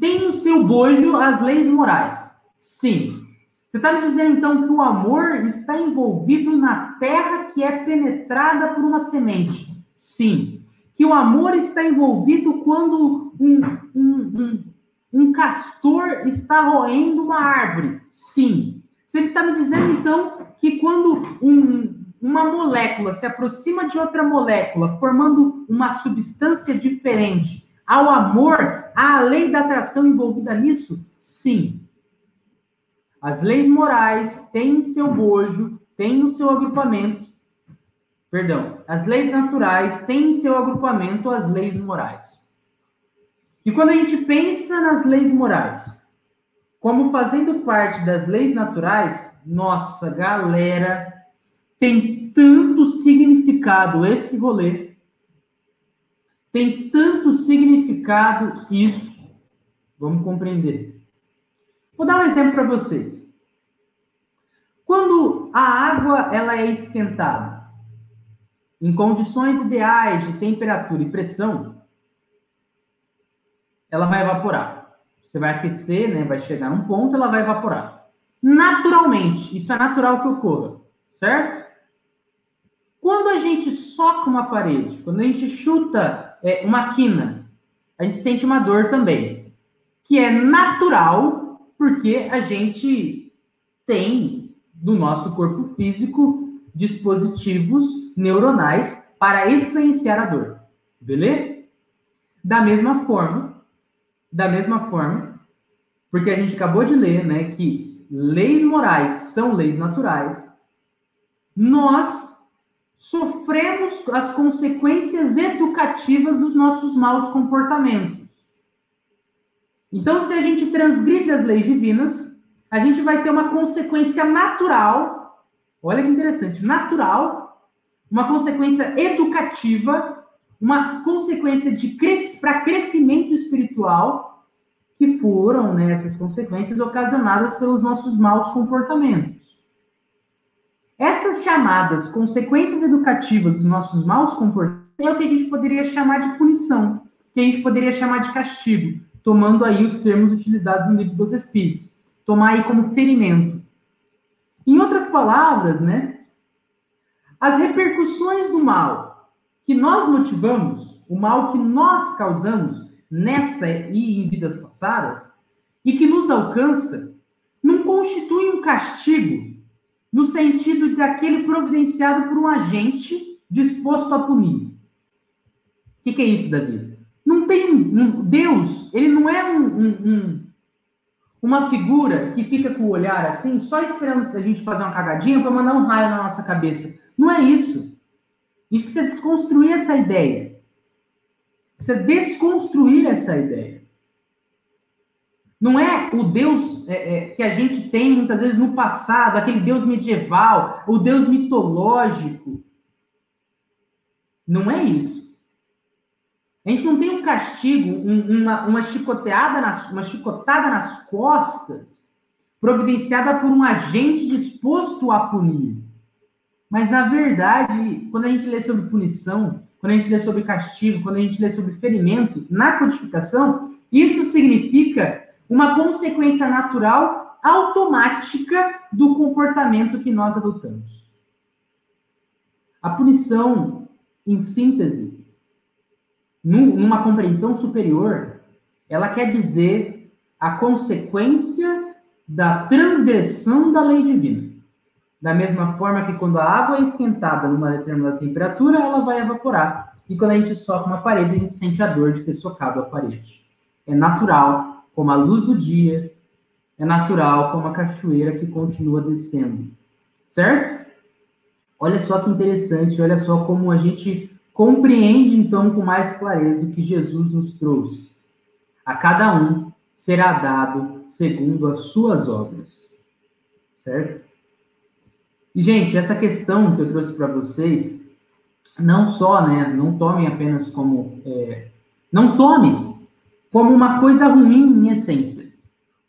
têm no seu bojo as leis morais. Sim. Você está me dizendo, então, que o amor está envolvido na terra que é penetrada por uma semente. Sim. Que o amor está envolvido quando um, um, um, um castor está roendo uma árvore. Sim. Você está me dizendo, então, que quando um, uma molécula se aproxima de outra molécula, formando uma substância diferente, ao amor, há a lei da atração envolvida nisso? Sim. As leis morais têm seu bojo, têm o seu agrupamento. Perdão, as leis naturais têm em seu agrupamento as leis morais. E quando a gente pensa nas leis morais, como fazendo parte das leis naturais, nossa galera, tem tanto significado esse rolê, tem tanto significado isso. Vamos compreender. Vou dar um exemplo para vocês. Quando a água ela é esquentada em condições ideais de temperatura e pressão, ela vai evaporar. Você vai aquecer, né? Vai chegar num ponto, ela vai evaporar. Naturalmente, isso é natural que ocorra, certo? Quando a gente soca uma parede, quando a gente chuta é, uma quina, a gente sente uma dor também, que é natural porque a gente tem no nosso corpo físico dispositivos neuronais para experienciar a dor. Beleza? Da mesma forma, da mesma forma, porque a gente acabou de ler, né, que leis morais são leis naturais, nós sofremos as consequências educativas dos nossos maus comportamentos. Então, se a gente transgride as leis divinas, a gente vai ter uma consequência natural, olha que interessante, natural, uma consequência educativa, uma consequência de para crescimento espiritual, que foram né, essas consequências ocasionadas pelos nossos maus comportamentos. Essas chamadas consequências educativas dos nossos maus comportamentos é o que a gente poderia chamar de punição, que a gente poderia chamar de castigo tomando aí os termos utilizados no livro dos Espíritos, tomar aí como ferimento. Em outras palavras, né, as repercussões do mal que nós motivamos, o mal que nós causamos nessa e em vidas passadas, e que nos alcança, não constitui um castigo no sentido de aquele providenciado por um agente disposto a punir. O que, que é isso, Davi? Não tem um, Deus, ele não é um, um, uma figura que fica com o olhar assim, só esperando a gente fazer uma cagadinha para mandar um raio na nossa cabeça. Não é isso. A gente precisa desconstruir essa ideia. Precisa desconstruir essa ideia. Não é o Deus é, é, que a gente tem muitas vezes no passado, aquele Deus medieval, o Deus mitológico. Não é isso. A gente não tem um castigo, um, uma, uma, chicoteada nas, uma chicotada nas costas providenciada por um agente disposto a punir. Mas, na verdade, quando a gente lê sobre punição, quando a gente lê sobre castigo, quando a gente lê sobre ferimento, na codificação, isso significa uma consequência natural automática do comportamento que nós adotamos. A punição, em síntese, numa compreensão superior, ela quer dizer a consequência da transgressão da lei divina. Da mesma forma que quando a água é esquentada numa determinada temperatura, ela vai evaporar. E quando a gente soca uma parede, a gente sente a dor de ter socado a parede. É natural, como a luz do dia, é natural como a cachoeira que continua descendo. Certo? Olha só que interessante, olha só como a gente Compreende então com mais clareza o que Jesus nos trouxe. A cada um será dado segundo as suas obras. Certo? E, gente, essa questão que eu trouxe para vocês, não só, né, não tomem apenas como. É, não tomem como uma coisa ruim em essência.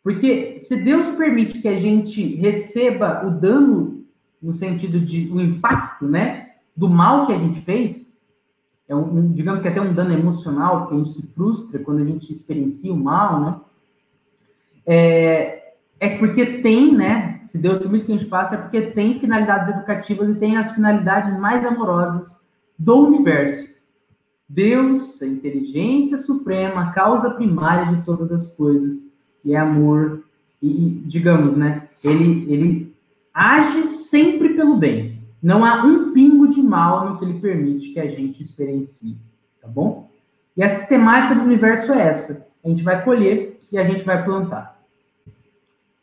Porque se Deus permite que a gente receba o dano no sentido de o impacto, né, do mal que a gente fez, é um, digamos que até um dano emocional, que a gente se frustra quando a gente experiencia o mal, né? É, é porque tem, né? Se Deus permite que a gente passe, é porque tem finalidades educativas e tem as finalidades mais amorosas do universo. Deus, a inteligência suprema, a causa primária de todas as coisas, e é amor, e, digamos, né? Ele, ele age sempre pelo bem. Não há um pingo de mal no que ele permite que a gente experiencie, tá bom? E a sistemática do universo é essa. A gente vai colher e a gente vai plantar.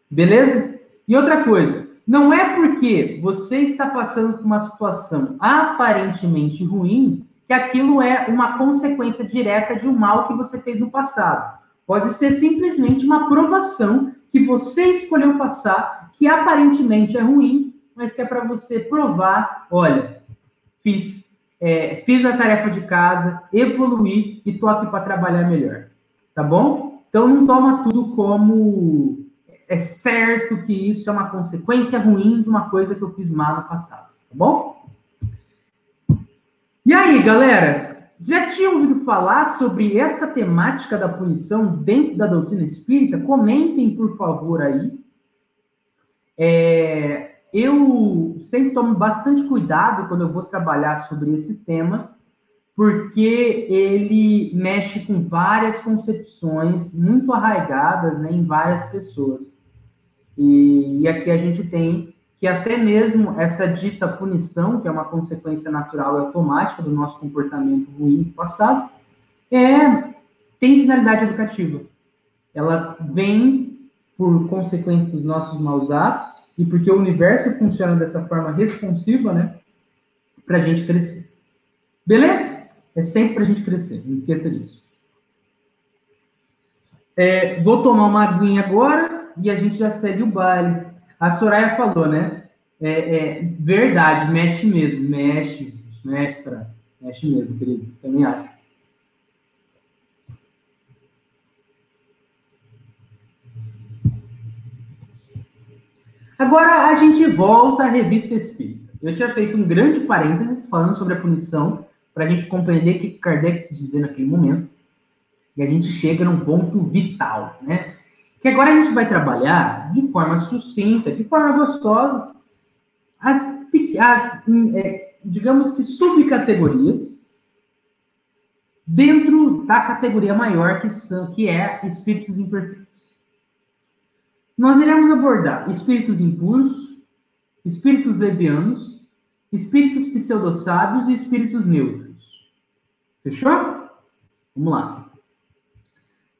Beleza? E outra coisa, não é porque você está passando por uma situação aparentemente ruim que aquilo é uma consequência direta de um mal que você fez no passado. Pode ser simplesmente uma provação que você escolheu passar, que aparentemente é ruim, mas que é para você provar, olha, fiz, é, fiz a tarefa de casa, evoluí e tô aqui para trabalhar melhor, tá bom? Então não toma tudo como é certo que isso é uma consequência ruim de uma coisa que eu fiz mal no passado, tá bom? E aí, galera, já tinham ouvido falar sobre essa temática da punição dentro da doutrina espírita? Comentem, por favor, aí. É, eu sempre tomo bastante cuidado quando eu vou trabalhar sobre esse tema, porque ele mexe com várias concepções muito arraigadas né, em várias pessoas. E, e aqui a gente tem que até mesmo essa dita punição, que é uma consequência natural e automática do nosso comportamento ruim do passado, é, tem finalidade educativa. Ela vem por consequência dos nossos maus atos e porque o universo funciona dessa forma responsiva, né? Para a gente crescer. Beleza? É sempre para a gente crescer, não esqueça disso. É, vou tomar uma aguinha agora e a gente já segue o baile. A Soraya falou, né? É, é verdade, mexe mesmo, mexe, Soraya. Mexe mesmo, querido. Também acho. Agora a gente volta à revista Espírita. Eu tinha feito um grande parênteses falando sobre a punição, para a gente compreender o que Kardec quis dizer naquele momento. E a gente chega num ponto vital, né? Que agora a gente vai trabalhar de forma sucinta, de forma gostosa, as, as é, digamos que subcategorias dentro da categoria maior que, são, que é espíritos imperfeitos. Nós iremos abordar espíritos impuros, espíritos levianos, espíritos pseudo-sábios e espíritos neutros. Fechou? Vamos lá.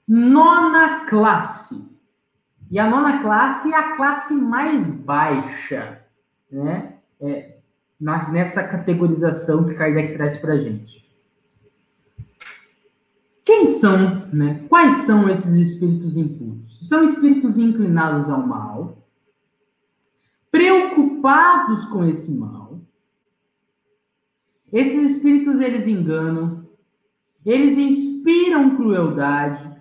Nona classe. E a nona classe é a classe mais baixa, né? É, na, nessa categorização que Kardec traz para a gente. Quem são, né? Quais são esses espíritos impuros? São espíritos inclinados ao mal, preocupados com esse mal. Esses espíritos eles enganam, eles inspiram crueldade,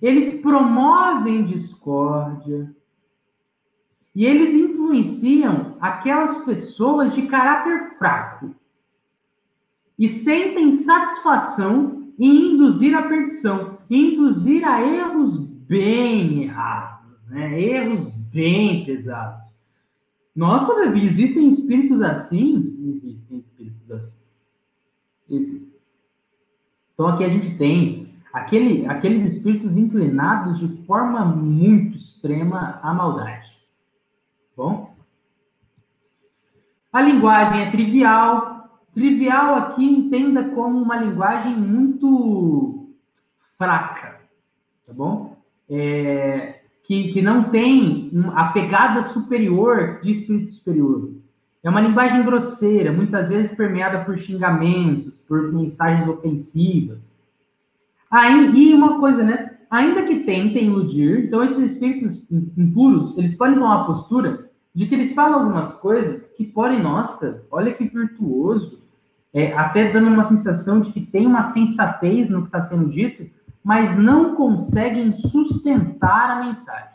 eles promovem discórdia e eles influenciam aquelas pessoas de caráter fraco e sentem satisfação e induzir a perdição, induzir a erros bem errados, né? erros bem pesados. Nossa, Davi, existem espíritos assim? Existem espíritos assim. Existem. Então aqui a gente tem aquele, aqueles espíritos inclinados de forma muito extrema à maldade. Bom? A linguagem é trivial, Trivial aqui entenda como uma linguagem muito fraca, tá bom? É, que, que não tem a pegada superior de espíritos superiores. É uma linguagem grosseira, muitas vezes permeada por xingamentos, por mensagens ofensivas. Aí, e uma coisa, né? Ainda que tentem iludir, então esses espíritos impuros, eles podem tomar a postura de que eles falam algumas coisas que podem, nossa, olha que virtuoso, é, até dando uma sensação de que tem uma sensatez no que está sendo dito, mas não conseguem sustentar a mensagem.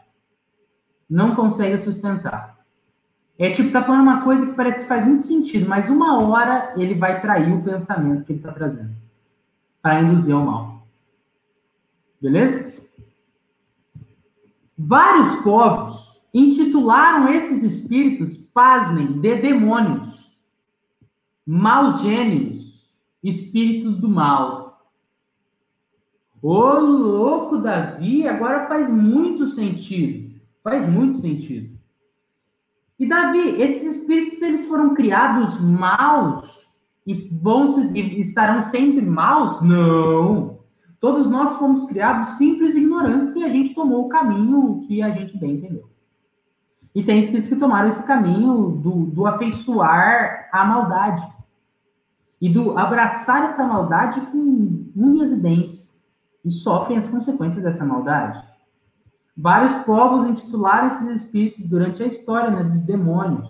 não consegue sustentar. É tipo, tá falando uma coisa que parece que faz muito sentido, mas uma hora ele vai trair o pensamento que ele está trazendo para induzir ao mal. Beleza? Vários povos intitularam esses espíritos, pasmem, de demônios, maus gênios, espíritos do mal. Ô louco, Davi, agora faz muito sentido. Faz muito sentido. E Davi, esses espíritos eles foram criados maus e vão e estarão sempre maus? Não. Todos nós fomos criados simples e ignorantes e a gente tomou o caminho que a gente bem entendeu. E tem espíritos que tomaram esse caminho do, do afeiçoar a maldade e do abraçar essa maldade com unhas e dentes e sofrem as consequências dessa maldade. Vários povos intitularam esses espíritos durante a história né, dos demônios,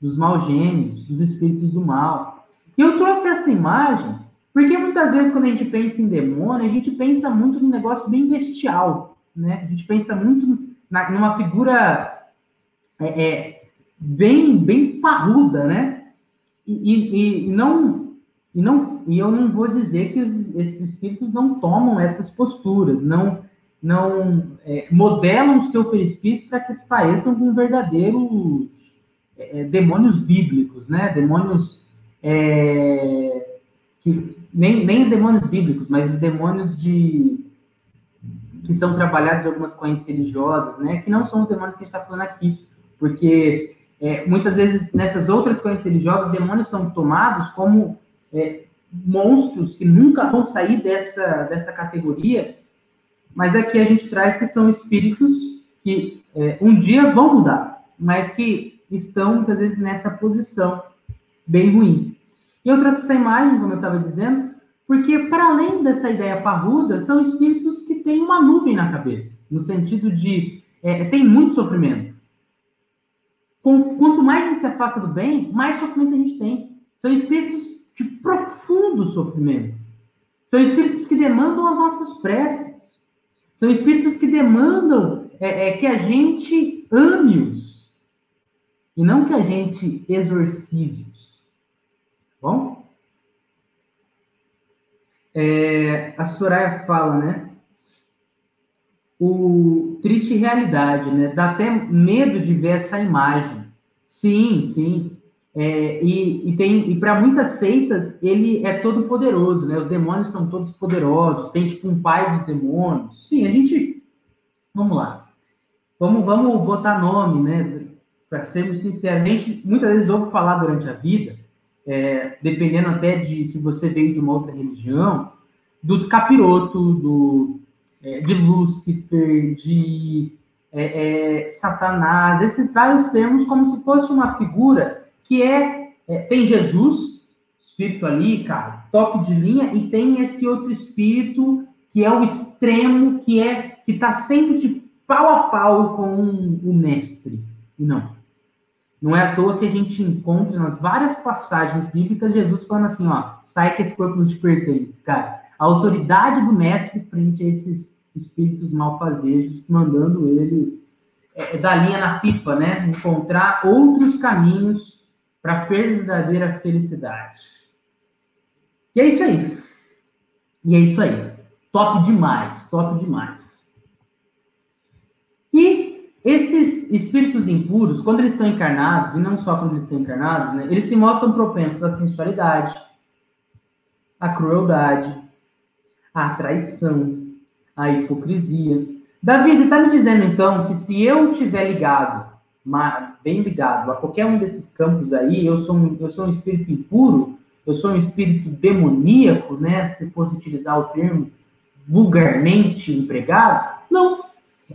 dos malgênios, dos espíritos do mal. E eu trouxe essa imagem porque muitas vezes, quando a gente pensa em demônio, a gente pensa muito num negócio bem bestial, né? A gente pensa muito na, numa figura é, é, bem, bem parruda, né? E, e, e, não, e, não, e eu não vou dizer que esses espíritos não tomam essas posturas, não, não é, modelam o seu perispírito para que se pareçam com verdadeiros é, demônios bíblicos, né? Demônios é, que nem, nem demônios bíblicos, mas os demônios de que são trabalhados em algumas correntes religiosas, né? Que não são os demônios que a gente está falando aqui, porque é, muitas vezes nessas outras correntes religiosas, os demônios são tomados como é, monstros que nunca vão sair dessa, dessa categoria, mas aqui a gente traz que são espíritos que é, um dia vão mudar, mas que estão muitas vezes nessa posição bem ruim. E eu trouxe essa imagem, como eu estava dizendo, porque para além dessa ideia parruda, são espíritos que têm uma nuvem na cabeça, no sentido de é, tem muito sofrimento. Com, quanto mais a gente se afasta do bem, mais sofrimento a gente tem. São espíritos de profundo sofrimento. São espíritos que demandam as nossas preces. São espíritos que demandam é, é, que a gente ame-os e não que a gente exorcize Bom? É, a Soraya fala, né? O triste realidade, né? Dá até medo de ver essa imagem. Sim, sim. É, e, e, e para muitas seitas ele é todo poderoso, né? Os demônios são todos poderosos. Tem tipo um pai dos demônios. Sim, a gente vamos lá. Vamos vamos botar nome, né? Para sermos sinceros, a gente muitas vezes ouve falar durante a vida é, dependendo até de se você veio de uma outra religião, do capiroto, do, é, de Lúcifer, de é, é, Satanás, esses vários termos, como se fosse uma figura que é, é, tem Jesus, espírito ali, cara, top de linha, e tem esse outro espírito que é o extremo, que é que está sempre de pau a pau com o mestre. Não. Não é à toa que a gente encontra nas várias passagens bíblicas Jesus falando assim, ó, sai que esse corpo não te pertence, cara. A autoridade do mestre frente a esses espíritos malfazejos, mandando eles é, é da linha na pipa, né? Encontrar outros caminhos para verdadeira felicidade. E é isso aí. E é isso aí. Top demais, top demais. E esses espíritos impuros, quando eles estão encarnados, e não só quando eles estão encarnados, né, eles se mostram propensos à sensualidade, à crueldade, à traição, à hipocrisia. Davi, você está me dizendo então que se eu tiver ligado, bem ligado a qualquer um desses campos aí, eu sou um, eu sou um espírito impuro, eu sou um espírito demoníaco, né? Se fosse utilizar o termo vulgarmente empregado? Não,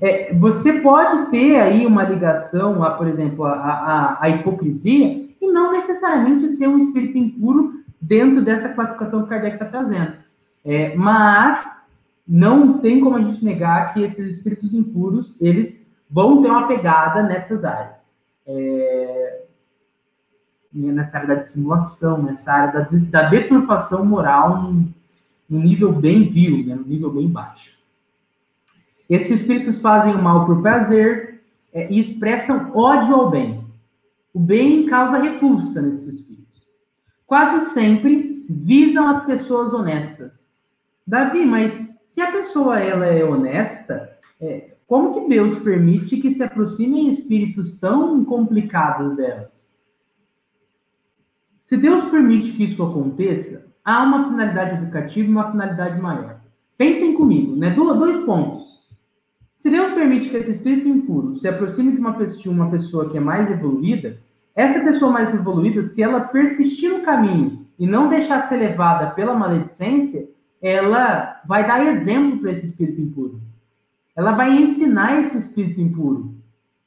é, você pode ter aí uma ligação a, por exemplo, a, a, a, hipocrisia e não necessariamente ser um espírito impuro dentro dessa classificação que Kardec está trazendo. É, mas não tem como a gente negar que esses espíritos impuros, eles vão ter uma pegada nessas áreas. É, nessa área da dissimulação, nessa área da, da deturpação moral num, num nível bem vil, né, num nível bem baixo. Esses espíritos fazem o mal por prazer, é, e expressam ódio ao bem. O bem causa repulsa nesses espíritos. Quase sempre visam as pessoas honestas. Davi, mas se a pessoa ela é honesta, é, como que Deus permite que se aproximem espíritos tão complicados delas? Se Deus permite que isso aconteça, há uma finalidade educativa e uma finalidade maior. Pensem comigo, né? dois pontos. Se Deus permite que esse espírito impuro se aproxime de uma, pessoa, de uma pessoa que é mais evoluída, essa pessoa mais evoluída, se ela persistir no caminho e não deixar ser levada pela maledicência, ela vai dar exemplo para esse espírito impuro. Ela vai ensinar esse espírito impuro,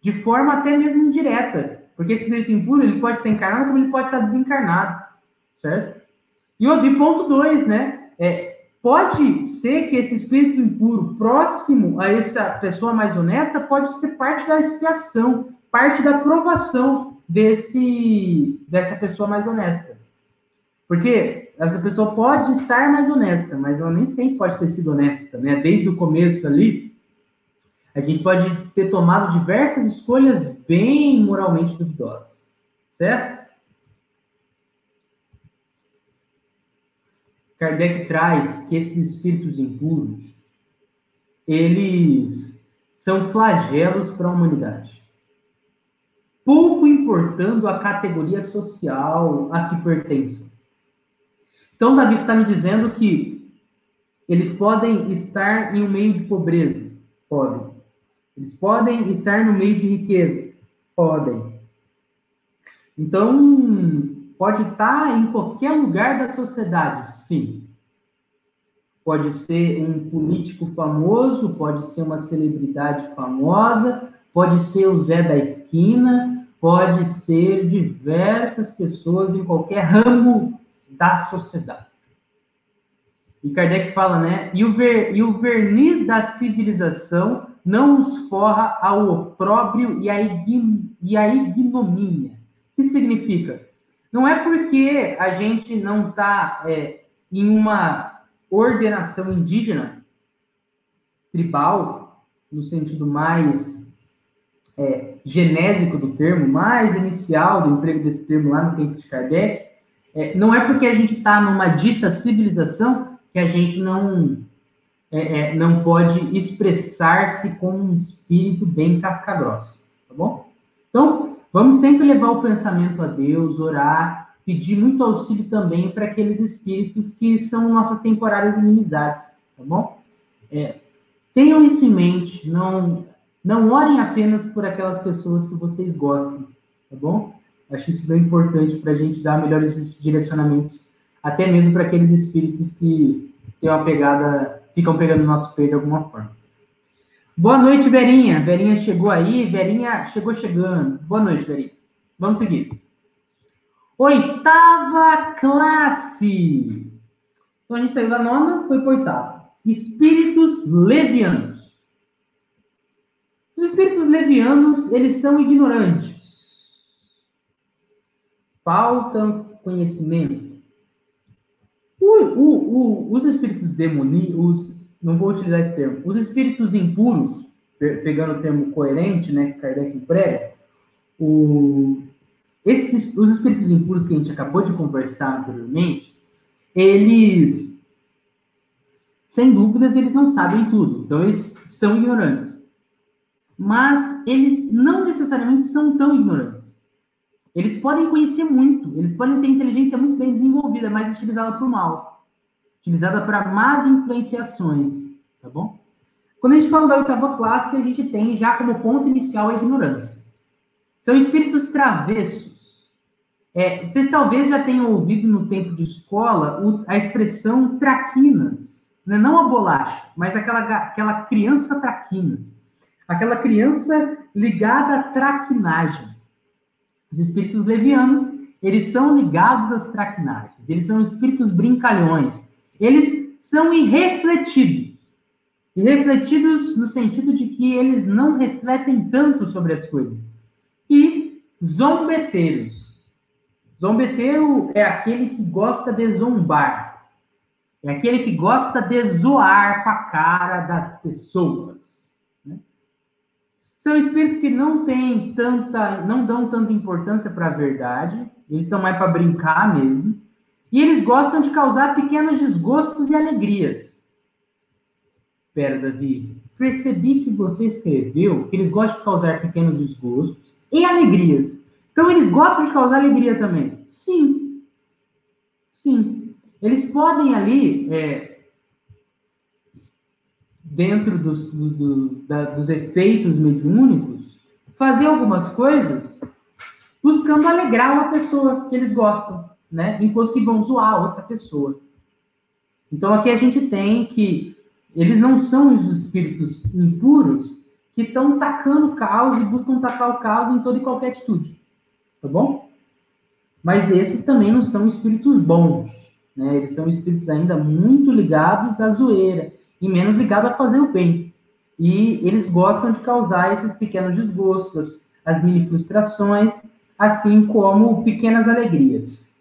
de forma até mesmo indireta, porque esse espírito impuro ele pode estar encarnado como ele pode estar desencarnado, certo? E o ponto dois, né? É, pode ser que esse espírito impuro próximo a essa pessoa mais honesta pode ser parte da expiação, parte da provação desse dessa pessoa mais honesta. Porque essa pessoa pode estar mais honesta, mas ela nem sempre pode ter sido honesta, né? Desde o começo ali, a gente pode ter tomado diversas escolhas bem moralmente duvidosas, certo? Kardec traz que esses espíritos impuros, eles são flagelos para a humanidade. Pouco importando a categoria social a que pertencem. Então, Davi está me dizendo que eles podem estar em um meio de pobreza. Podem. Eles podem estar no meio de riqueza? Podem. Então, pode estar em qualquer lugar da sociedade, sim. Pode ser um político famoso, pode ser uma celebridade famosa, pode ser o Zé da esquina, pode ser diversas pessoas em qualquer ramo da sociedade. E Kardec fala, né? E o, ver, e o verniz da civilização não os forra ao opróbrio e à, e à ignomínia. O que significa? Não é porque a gente não está é, em uma ordenação indígena, tribal, no sentido mais é, genésico do termo, mais inicial do emprego desse termo lá no tempo de Kardec, é, não é porque a gente está numa dita civilização que a gente não é, é, não pode expressar-se com um espírito bem casca-grossa, tá bom? Então, vamos sempre levar o pensamento a Deus, orar, pedir muito auxílio também para aqueles espíritos que são nossas temporárias inimizades, tá bom? É, tenham isso em mente, não, não orem apenas por aquelas pessoas que vocês gostem, tá bom? Acho isso bem importante para a gente dar melhores direcionamentos, até mesmo para aqueles espíritos que têm uma pegada ficam pegando nosso peito de alguma forma. Boa noite, Verinha. Verinha chegou aí, Verinha chegou chegando. Boa noite, Verinha. Vamos seguir. Oitava classe. Então a gente saiu da nona, foi para oitava. Espíritos levianos. Os espíritos levianos, eles são ignorantes. Faltam conhecimento o, o, o, os espíritos demoníacos, não vou utilizar esse termo, os espíritos impuros, pegando o termo coerente, né, que Kardec emprega, o, esses, os espíritos impuros que a gente acabou de conversar anteriormente, eles, sem dúvidas, eles não sabem tudo, então eles são ignorantes. Mas eles não necessariamente são tão ignorantes. Eles podem conhecer muito, eles podem ter inteligência muito bem desenvolvida, mas utilizada para o mal, utilizada para más influenciações, tá bom? Quando a gente fala da oitava classe, a gente tem já como ponto inicial a ignorância. São espíritos travessos. É, vocês talvez já tenham ouvido no tempo de escola a expressão traquinas, né? não a bolacha, mas aquela, aquela criança traquinas. Aquela criança ligada à traquinagem. Os espíritos levianos, eles são ligados às traquinagens, eles são espíritos brincalhões, eles são irrefletidos. Irrefletidos no sentido de que eles não refletem tanto sobre as coisas. E zombeteiros. Zombeteiro é aquele que gosta de zombar. É aquele que gosta de zoar com a cara das pessoas. São espíritos que não têm tanta, não dão tanta importância para a verdade, eles estão mais para brincar mesmo. E eles gostam de causar pequenos desgostos e alegrias. Pera, Davi, percebi que você escreveu que eles gostam de causar pequenos desgostos e alegrias. Então eles gostam de causar alegria também? Sim. Sim. Eles podem ali, é, dentro dos, do, do, da, dos efeitos mediúnicos, fazer algumas coisas buscando alegrar uma pessoa que eles gostam, né? Enquanto que vão zoar outra pessoa. Então aqui a gente tem que eles não são os espíritos impuros que estão tacando caos e buscam tacar o caos em toda e qualquer atitude. Tá bom? Mas esses também não são espíritos bons. Né? Eles são espíritos ainda muito ligados à zoeira e menos ligados a fazer o bem. E eles gostam de causar esses pequenos desgostos, as mini frustrações, assim como pequenas alegrias.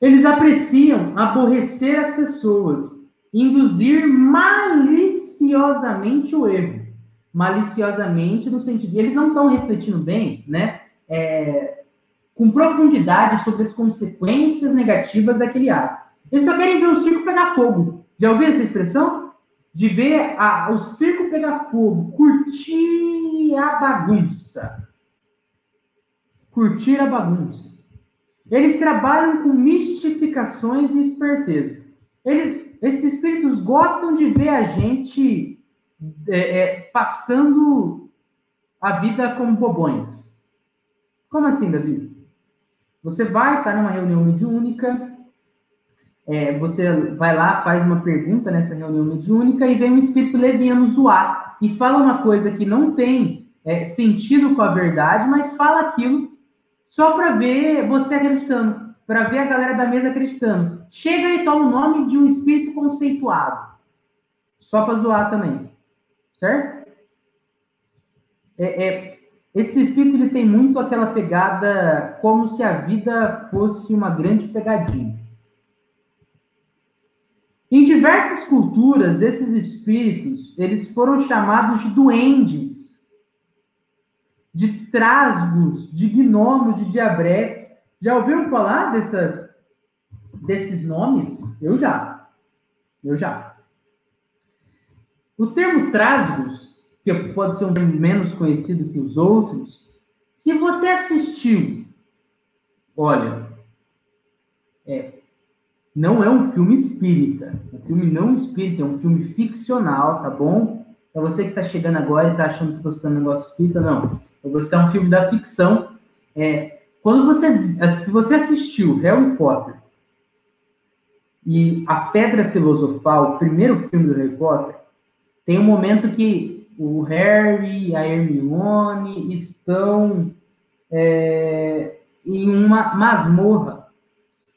Eles apreciam aborrecer as pessoas, induzir maliciosamente o erro. Maliciosamente no sentido de eles não estão refletindo bem, né? É, com profundidade sobre as consequências negativas daquele ato. Eles só querem ver o circo pegar fogo. Já ouviu essa expressão? De ver a, o circo pegar fogo, curtir a bagunça. Curtir a bagunça. Eles trabalham com mistificações e espertezas. Eles, esses espíritos gostam de ver a gente é, é, passando a vida como bobões. Como assim, Davi? Você vai estar numa reunião mediúnica, é, você vai lá, faz uma pergunta nessa reunião mediúnica e vem um espírito leviano zoar e fala uma coisa que não tem é, sentido com a verdade, mas fala aquilo só para ver você acreditando, para ver a galera da mesa acreditando. Chega e toma o nome de um espírito conceituado, só para zoar também, certo? É, é, esses espíritos eles têm muito aquela pegada como se a vida fosse uma grande pegadinha. Em diversas culturas, esses espíritos eles foram chamados de duendes de trasgos, de gnomos, de diabretes. Já ouviram falar dessas, desses nomes? Eu já. Eu já. O termo trasgos, que pode ser um termo menos conhecido que os outros, se você assistiu, olha, é, não é um filme espírita. Um filme não espírita, é um filme ficcional, tá bom? Para você que está chegando agora e está achando que estou citando um negócio espírita, não. Eu vou citar um filme da ficção. É, quando você, se você assistiu Harry Potter e A Pedra Filosofal, o primeiro filme do Harry Potter, tem um momento que o Harry e a Hermione estão é, em uma masmorra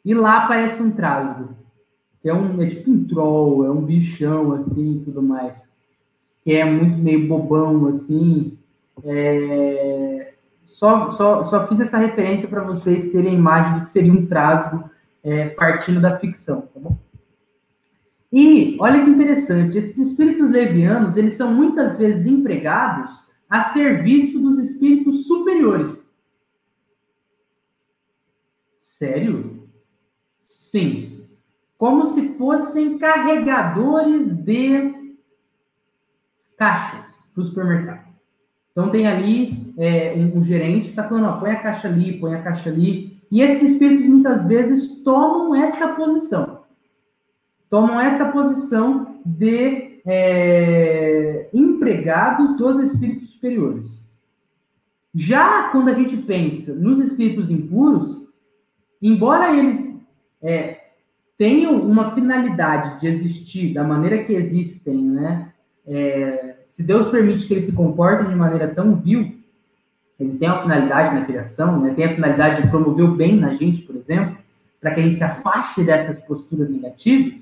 e lá aparece um trasgo, que é um é tipo um troll, é um bichão assim, tudo mais, que é muito meio bobão assim, é, só, só, só fiz essa referência para vocês terem a imagem do que seria um trasgo é, partindo da ficção, tá bom? E, olha que interessante, esses espíritos levianos, eles são muitas vezes empregados a serviço dos espíritos superiores. Sério? Sim. Como se fossem carregadores de caixas para o supermercado. Então tem ali é, um, um, gerente que está falando, ó, põe a caixa ali, põe a caixa ali. E esses espíritos muitas vezes tomam essa posição. Tomam essa posição de é, empregados dos espíritos superiores. Já quando a gente pensa nos espíritos impuros, embora eles é, tenham uma finalidade de existir da maneira que existem, né? É, se Deus permite que eles se comportem de maneira tão vil, eles têm uma finalidade na criação, né? tem a finalidade de promover o bem na gente, por exemplo, para que a gente se afaste dessas posturas negativas,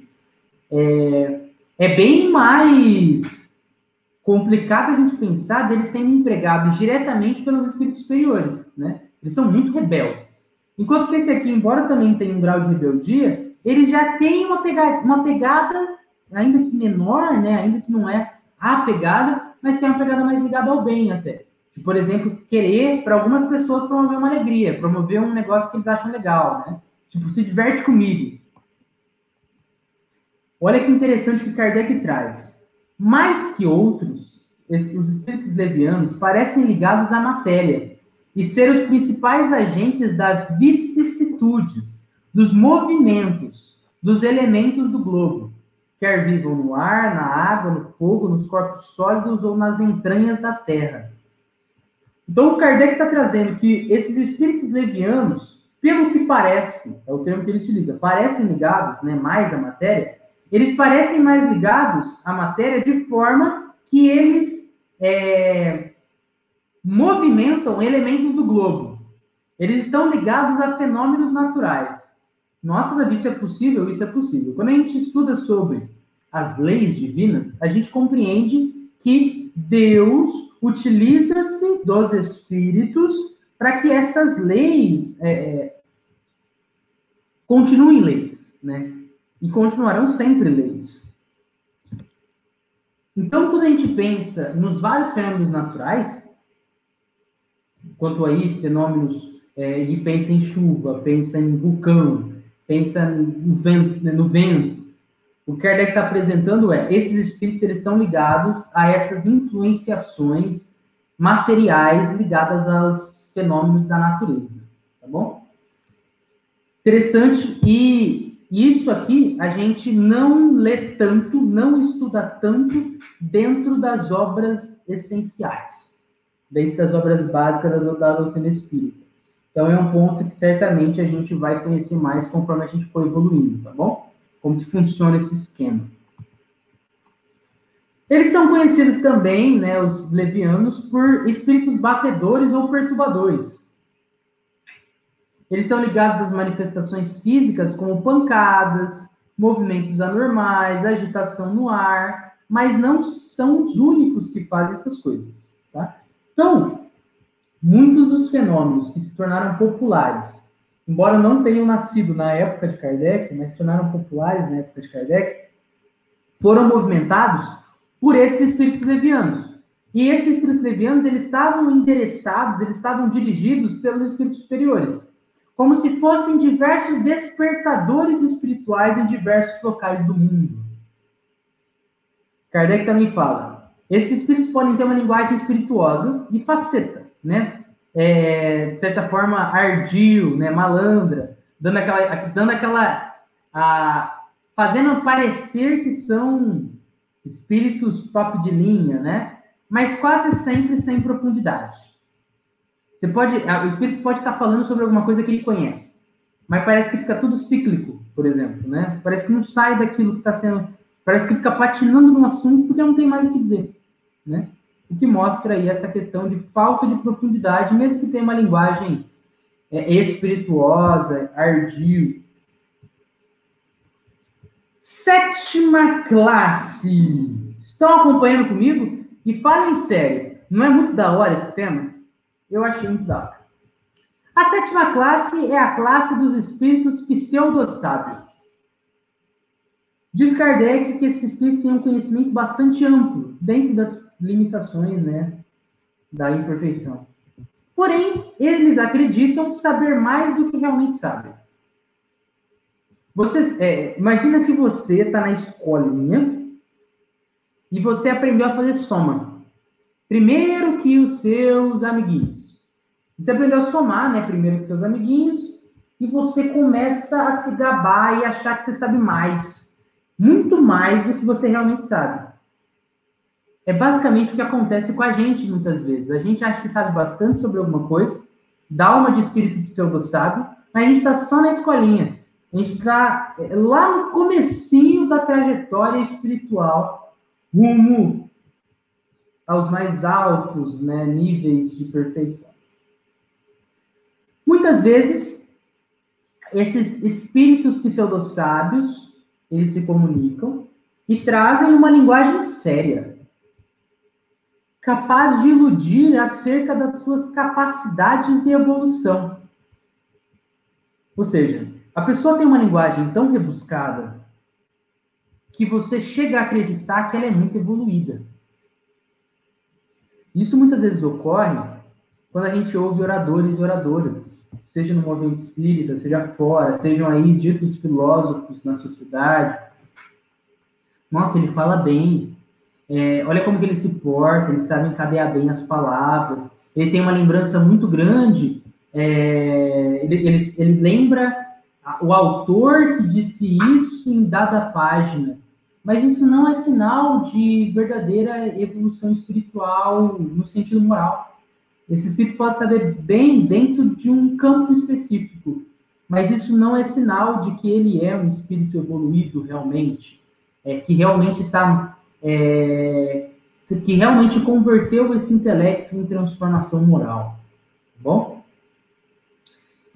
é, é bem mais complicado a gente pensar deles sendo empregados diretamente pelos espíritos superiores, né? Eles são muito rebeldes. Enquanto que esse aqui, embora também tenha um grau de rebeldia, ele já tem uma pegada, uma pegada ainda que menor, né? Ainda que não é a pegada, mas tem uma pegada mais ligada ao bem até. Tipo, por exemplo, querer, para algumas pessoas, promover uma alegria, promover um negócio que eles acham legal, né? Tipo, se diverte comigo. Olha que interessante que Kardec traz. Mais que outros, esses, os espíritos levianos parecem ligados à matéria e ser os principais agentes das vicissitudes, dos movimentos, dos elementos do globo, quer vivam no ar, na água, no fogo, nos corpos sólidos ou nas entranhas da terra. Então, o Kardec está trazendo que esses espíritos levianos, pelo que parece, é o termo que ele utiliza, parecem ligados né, mais à matéria, eles parecem mais ligados à matéria de forma que eles é, movimentam elementos do globo. Eles estão ligados a fenômenos naturais. Nossa, Davi, isso é possível? Isso é possível. Quando a gente estuda sobre as leis divinas, a gente compreende que Deus utiliza-se dos espíritos para que essas leis é, é, continuem leis, né? E continuarão sempre leis. Então, quando a gente pensa nos vários fenômenos naturais, quanto aí fenômenos, é, e pensa em chuva, pensa em vulcão, pensa no vento, né, no vento. O que Kardec está apresentando é, esses espíritos eles estão ligados a essas influenciações materiais ligadas aos fenômenos da natureza, tá bom? Interessante, e isso aqui a gente não lê tanto, não estuda tanto dentro das obras essenciais, dentro das obras básicas da, da doutrina espírita. Então, é um ponto que certamente a gente vai conhecer mais conforme a gente for evoluindo, tá bom? Como que funciona esse esquema. Eles são conhecidos também, né, os levianos, por espíritos batedores ou perturbadores. Eles são ligados às manifestações físicas, como pancadas, movimentos anormais, agitação no ar, mas não são os únicos que fazem essas coisas. Tá? Então, Muitos dos fenômenos que se tornaram populares, embora não tenham nascido na época de Kardec, mas se tornaram populares na época de Kardec, foram movimentados por esses espíritos levianos. E esses espíritos levianos, eles estavam interessados, eles estavam dirigidos pelos espíritos superiores, como se fossem diversos despertadores espirituais em diversos locais do mundo. Kardec também fala: esses espíritos podem ter uma linguagem espirituosa e faceta, né? É, de certa forma, ardio, né? Malandra, dando aquela, dando aquela, a, fazendo parecer que são espíritos top de linha, né? Mas quase sempre sem profundidade. Você pode, o espírito pode estar falando sobre alguma coisa que ele conhece, mas parece que fica tudo cíclico, por exemplo, né? Parece que não sai daquilo que está sendo, parece que fica patinando no assunto porque não tem mais o que dizer, né? o que mostra aí essa questão de falta de profundidade, mesmo que tenha uma linguagem é, espirituosa, ardio. Sétima classe. Estão acompanhando comigo? E falem sério, não é muito da hora esse tema? Eu achei muito da hora. A sétima classe é a classe dos espíritos pseudo-sábios. Diz Kardec que esses espíritos têm um conhecimento bastante amplo dentro das limitações, né, da imperfeição. Porém, eles acreditam saber mais do que realmente sabem. Você, é, imagina que você está na escolinha e você aprendeu a fazer soma. Primeiro que os seus amiguinhos. Você aprendeu a somar, né? Primeiro que seus amiguinhos e você começa a se gabar e achar que você sabe mais, muito mais do que você realmente sabe. É basicamente o que acontece com a gente muitas vezes. A gente acha que sabe bastante sobre alguma coisa, dá uma de espírito pseudo-sábio, mas a gente está só na escolinha. A gente está é, lá no comecinho da trajetória espiritual, rumo aos mais altos né, níveis de perfeição. Muitas vezes, esses espíritos pseudo-sábios, eles se comunicam e trazem uma linguagem séria capaz de iludir acerca das suas capacidades e evolução. Ou seja, a pessoa tem uma linguagem tão rebuscada que você chega a acreditar que ela é muito evoluída. Isso muitas vezes ocorre quando a gente ouve oradores e oradoras, seja no movimento espírita, seja fora, sejam aí ditos filósofos na sociedade. Nossa, ele fala bem. É, olha como que ele se porta, ele sabe encadear bem as palavras. Ele tem uma lembrança muito grande. É, ele, ele, ele lembra o autor que disse isso em dada página. Mas isso não é sinal de verdadeira evolução espiritual no sentido moral. Esse espírito pode saber bem dentro de um campo específico, mas isso não é sinal de que ele é um espírito evoluído realmente, é, que realmente está, é, que realmente converteu esse intelecto em transformação moral. Tá bom?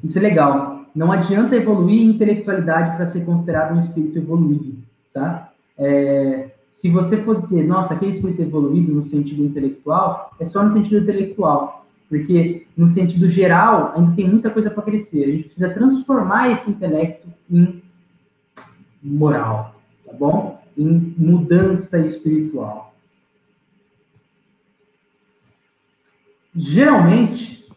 Isso é legal. Não adianta evoluir intelectualidade para ser considerado um espírito evoluído, tá? É, se você for dizer, nossa, aquele espírito evoluído no sentido intelectual, é só no sentido intelectual, porque no sentido geral ainda tem muita coisa para crescer. A gente precisa transformar esse intelecto em moral, tá bom? Em mudança espiritual. Geralmente,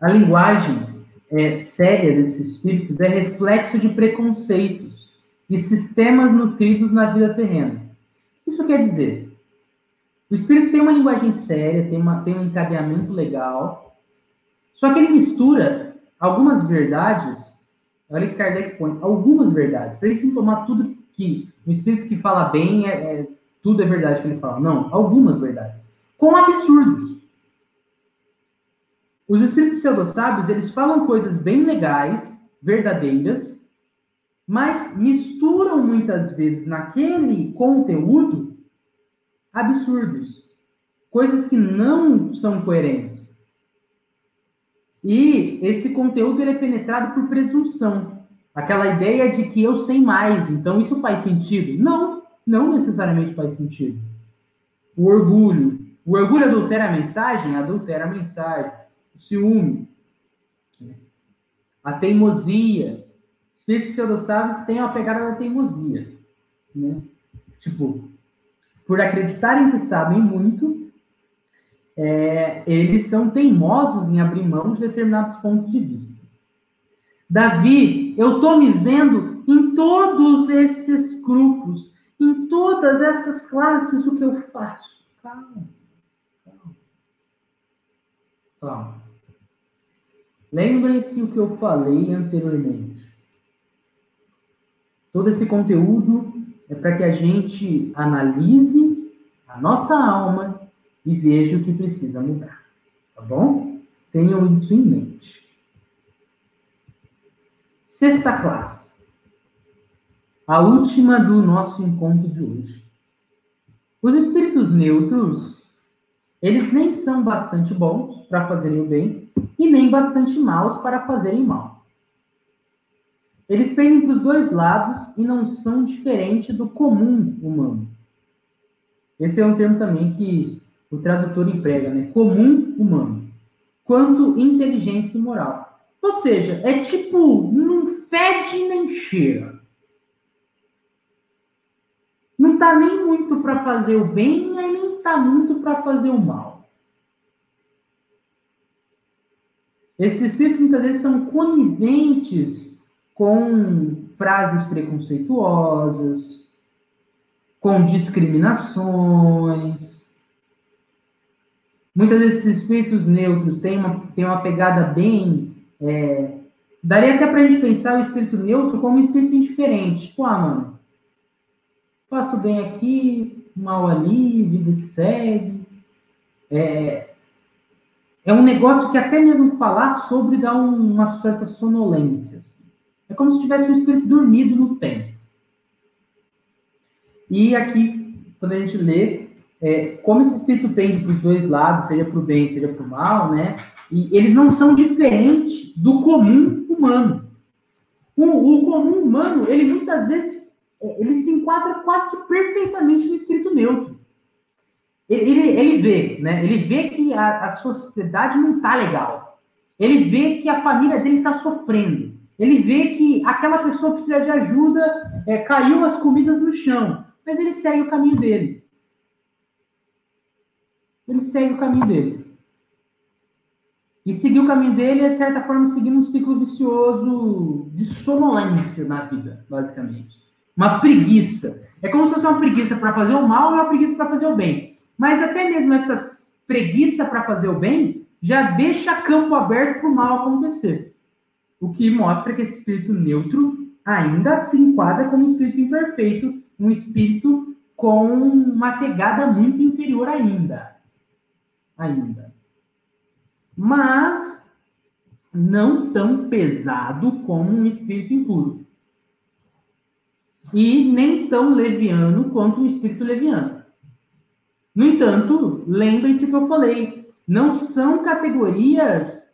a linguagem é, séria desses espíritos é reflexo de preconceitos e sistemas nutridos na vida terrena. Isso quer dizer, o espírito tem uma linguagem séria, tem, uma, tem um encadeamento legal, só que ele mistura algumas verdades, olha que Kardec põe, algumas verdades, para gente não tomar tudo que o espírito que fala bem, é, é, tudo é verdade que ele fala. Não, algumas verdades, com absurdos. Os espíritos pseudo-sábios, eles falam coisas bem legais, verdadeiras, mas misturam muitas vezes naquele conteúdo absurdos, coisas que não são coerentes. E esse conteúdo ele é penetrado por presunção, aquela ideia de que eu sei mais, então isso faz sentido? Não, não necessariamente faz sentido. O orgulho, o orgulho adultera a mensagem, adultera a mensagem. O ciúme, a teimosia, espíritos pseudo-sábios têm a pegada da teimosia, né? Tipo, por acreditarem que sabem muito, é, eles são teimosos em abrir mão de determinados pontos de vista. Davi, eu estou me vendo em todos esses grupos, em todas essas classes, o que eu faço? Calma, calma. Calma. Lembrem-se o que eu falei anteriormente. Todo esse conteúdo é para que a gente analise a nossa alma e veja o que precisa mudar. Tá bom? Tenham isso em mente. Sexta classe. A última do nosso encontro de hoje. Os espíritos neutros, eles nem são bastante bons para fazerem o bem e nem bastante maus para fazerem mal. Eles pendem para os dois lados e não são diferentes do comum humano. Esse é um termo também que o tradutor emprega, né? Comum humano. Quanto inteligência e moral. Ou seja, é tipo, não fede nem cheira. Não tá nem muito para fazer o bem, nem tá muito para fazer o mal. Esses espíritos muitas vezes são coniventes com frases preconceituosas, com discriminações. Muitas vezes esses espíritos neutros têm uma, têm uma pegada bem. É, daria até para a gente pensar o espírito neutro como um espírito indiferente. Tipo, ah, mano, faço bem aqui, mal ali, vida que segue. É, é um negócio que até mesmo falar sobre dá um, uma certa sonolência. É como se tivesse um espírito dormido no tempo. E aqui, quando a gente lê, é, como esse espírito pende para os dois lados, seja para o bem, seja para o mal, né? E eles não são diferentes do comum humano. O, o, comum humano, ele muitas vezes, é, ele se enquadra quase que perfeitamente no espírito neutro. Ele, ele, ele vê, né? Ele vê que a, a sociedade não está legal. Ele vê que a família dele está sofrendo. Ele vê que aquela pessoa precisa de ajuda, é, caiu as comidas no chão, mas ele segue o caminho dele. ele segue o caminho dele. E seguir o caminho dele é, de certa forma, seguindo um ciclo vicioso de sonolência na vida, basicamente. Uma preguiça. É como se fosse uma preguiça para fazer o mal e uma preguiça para fazer o bem. Mas até mesmo essa preguiça para fazer o bem já deixa campo aberto para o mal acontecer. O que mostra que esse espírito neutro ainda se enquadra como um espírito imperfeito, um espírito com uma pegada muito inferior ainda. Ainda. Mas não tão pesado como um espírito impuro. E nem tão leviano quanto um espírito leviano. No entanto, lembrem-se que eu falei, não são categorias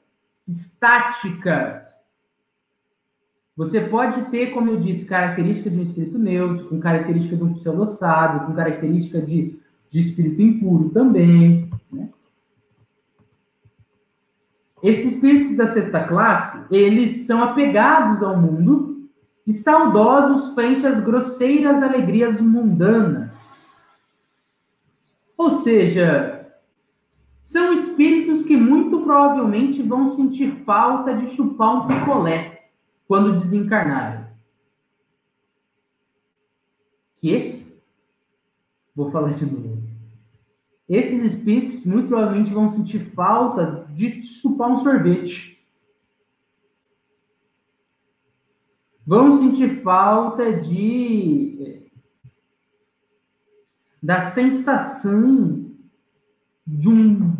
estáticas. Você pode ter, como eu disse, característica de um espírito neutro, com característica de um pseudossado, com característica de, de espírito impuro também. Né? Esses espíritos da sexta classe, eles são apegados ao mundo e saudosos frente às grosseiras alegrias mundanas. Ou seja, são espíritos que muito provavelmente vão sentir falta de chupar um picolé quando desencarnarem. Que? Vou falar de novo. Esses espíritos muito provavelmente vão sentir falta de chupar um sorvete. Vão sentir falta de da sensação de um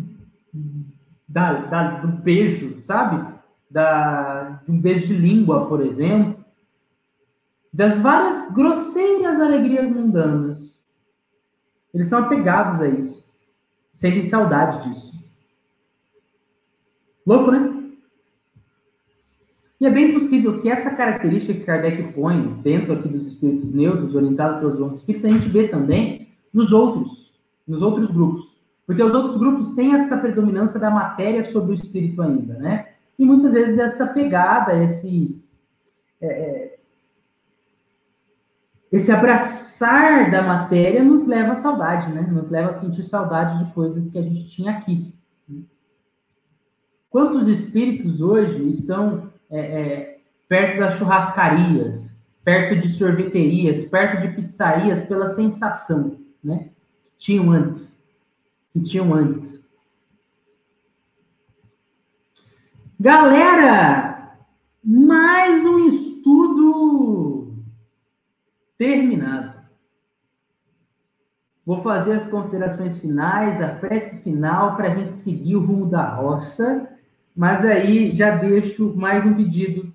da, da, do beijo, sabe? Da, de um beijo de língua, por exemplo. Das várias grosseiras alegrias mundanas. Eles são apegados a isso. Sentem saudade disso. Louco, né? E é bem possível que essa característica que Kardec põe dentro aqui dos espíritos neutros, orientados pelos bons espíritos, a gente vê também nos outros, nos outros grupos. Porque os outros grupos têm essa predominância da matéria sobre o espírito ainda, né? E muitas vezes essa pegada, esse, é, é esse abraçar da matéria nos leva à saudade, né? Nos leva a sentir saudade de coisas que a gente tinha aqui. Quantos espíritos hoje estão é, é, perto das churrascarias, perto de sorveterias, perto de pizzarias pela sensação, né? Que tinham antes, que tinham antes. Galera, mais um estudo terminado. Vou fazer as considerações finais, a prece final para a gente seguir o rumo da roça mas aí já deixo mais um pedido.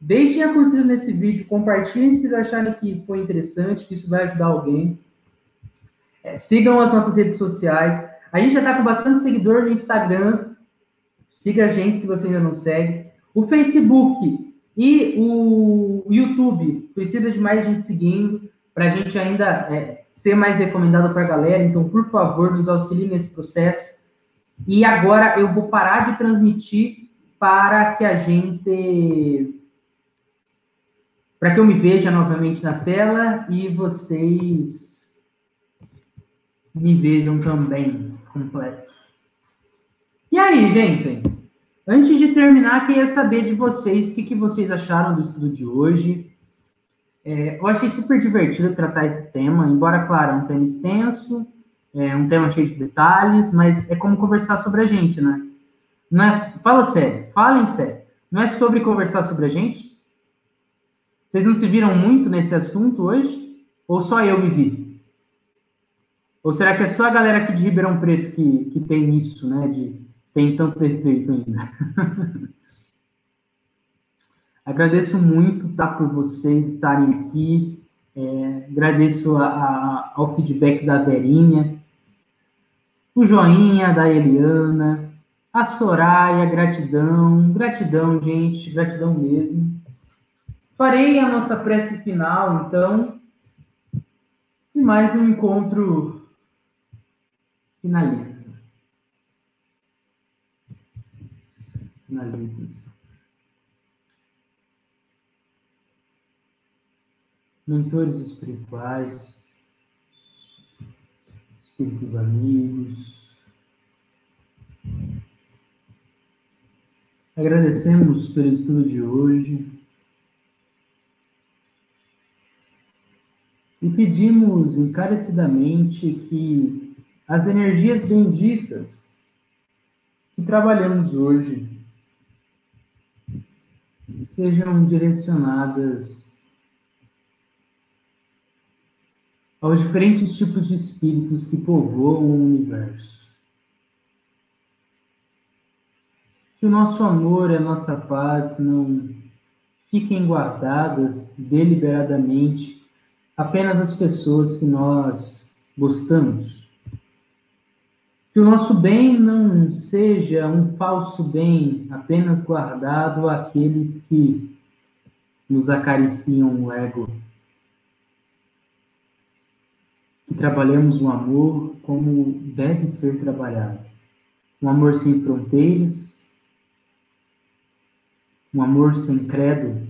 Deixem a curtida nesse vídeo, compartilhem se vocês acharem que foi interessante, que isso vai ajudar alguém. É, sigam as nossas redes sociais. A gente já está com bastante seguidor no Instagram. Siga a gente se você ainda não segue. O Facebook e o YouTube precisa de mais gente seguindo para a gente ainda é, ser mais recomendado para a galera. Então, por favor, nos auxilie nesse processo. E agora eu vou parar de transmitir para que a gente. para que eu me veja novamente na tela e vocês me vejam também completo. E aí, gente? Antes de terminar, queria saber de vocês o que, que vocês acharam do estudo de hoje. É, eu achei super divertido tratar esse tema, embora, claro, é um tema extenso, é um tema cheio de detalhes, mas é como conversar sobre a gente, né? Não é, fala sério, falem sério. Não é sobre conversar sobre a gente? Vocês não se viram muito nesse assunto hoje? Ou só eu me vi? Ou será que é só a galera aqui de Ribeirão Preto que, que tem isso, né? De, tem tanto defeito ainda. [LAUGHS] Agradeço muito tá, por vocês estarem aqui. É, agradeço a, a, ao feedback da Verinha o joinha da Eliana, a Soraya, gratidão, gratidão, gente, gratidão mesmo. Farei a nossa prece final, então, e mais um encontro finaliza. Finaliza. Mentores espirituais, espíritos amigos. Agradecemos pelo estudo de hoje e pedimos encarecidamente que as energias benditas que trabalhamos hoje sejam direcionadas aos diferentes tipos de espíritos que povoam o universo. Que o nosso amor e a nossa paz não fiquem guardadas deliberadamente apenas as pessoas que nós gostamos. Que o nosso bem não seja um falso bem apenas guardado àqueles que nos acariciam o ego. Que trabalhemos o amor como deve ser trabalhado. Um amor sem fronteiras, um amor sem credo,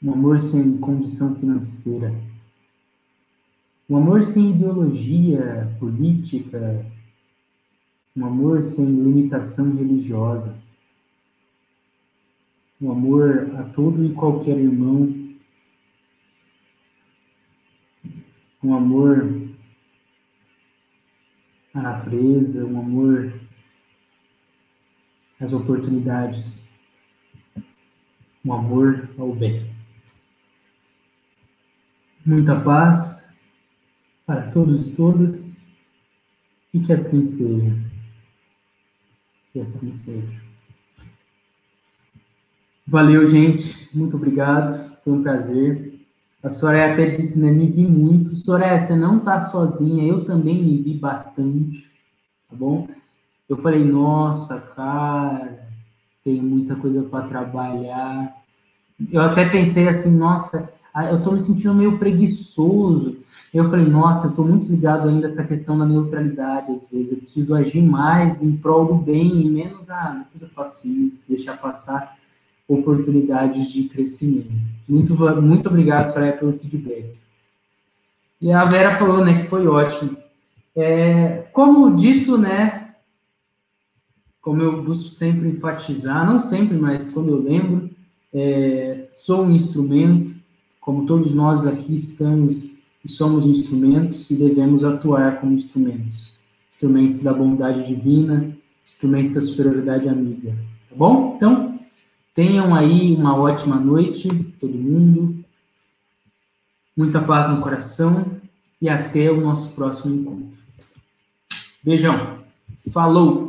um amor sem condição financeira, um amor sem ideologia política, um amor sem limitação religiosa, um amor a todo e qualquer irmão, um amor à natureza, um amor às oportunidades, um amor ao bem muita paz para todos e todas e que assim seja. Que assim seja. Valeu, gente. Muito obrigado. Foi um prazer. A Soraya até disse, né? Me vi muito. Soraya, você não tá sozinha. Eu também me vi bastante. Tá bom? Eu falei, nossa, cara, tem muita coisa para trabalhar. Eu até pensei assim, nossa, ah, eu estou me sentindo meio preguiçoso. Eu falei, nossa, eu estou muito ligado ainda a essa questão da neutralidade, às vezes. Eu preciso agir mais em prol do bem e menos, ah, depois eu faço isso, deixar passar oportunidades de crescimento. Muito, muito obrigado, Soraya, pelo feedback. E a Vera falou, né, que foi ótimo. É, como dito, né, como eu busco sempre enfatizar, não sempre, mas quando eu lembro, é, sou um instrumento, como todos nós aqui estamos e somos instrumentos e devemos atuar como instrumentos. Instrumentos da bondade divina, instrumentos da superioridade amiga. Tá bom? Então, tenham aí uma ótima noite, todo mundo. Muita paz no coração e até o nosso próximo encontro. Beijão. Falou!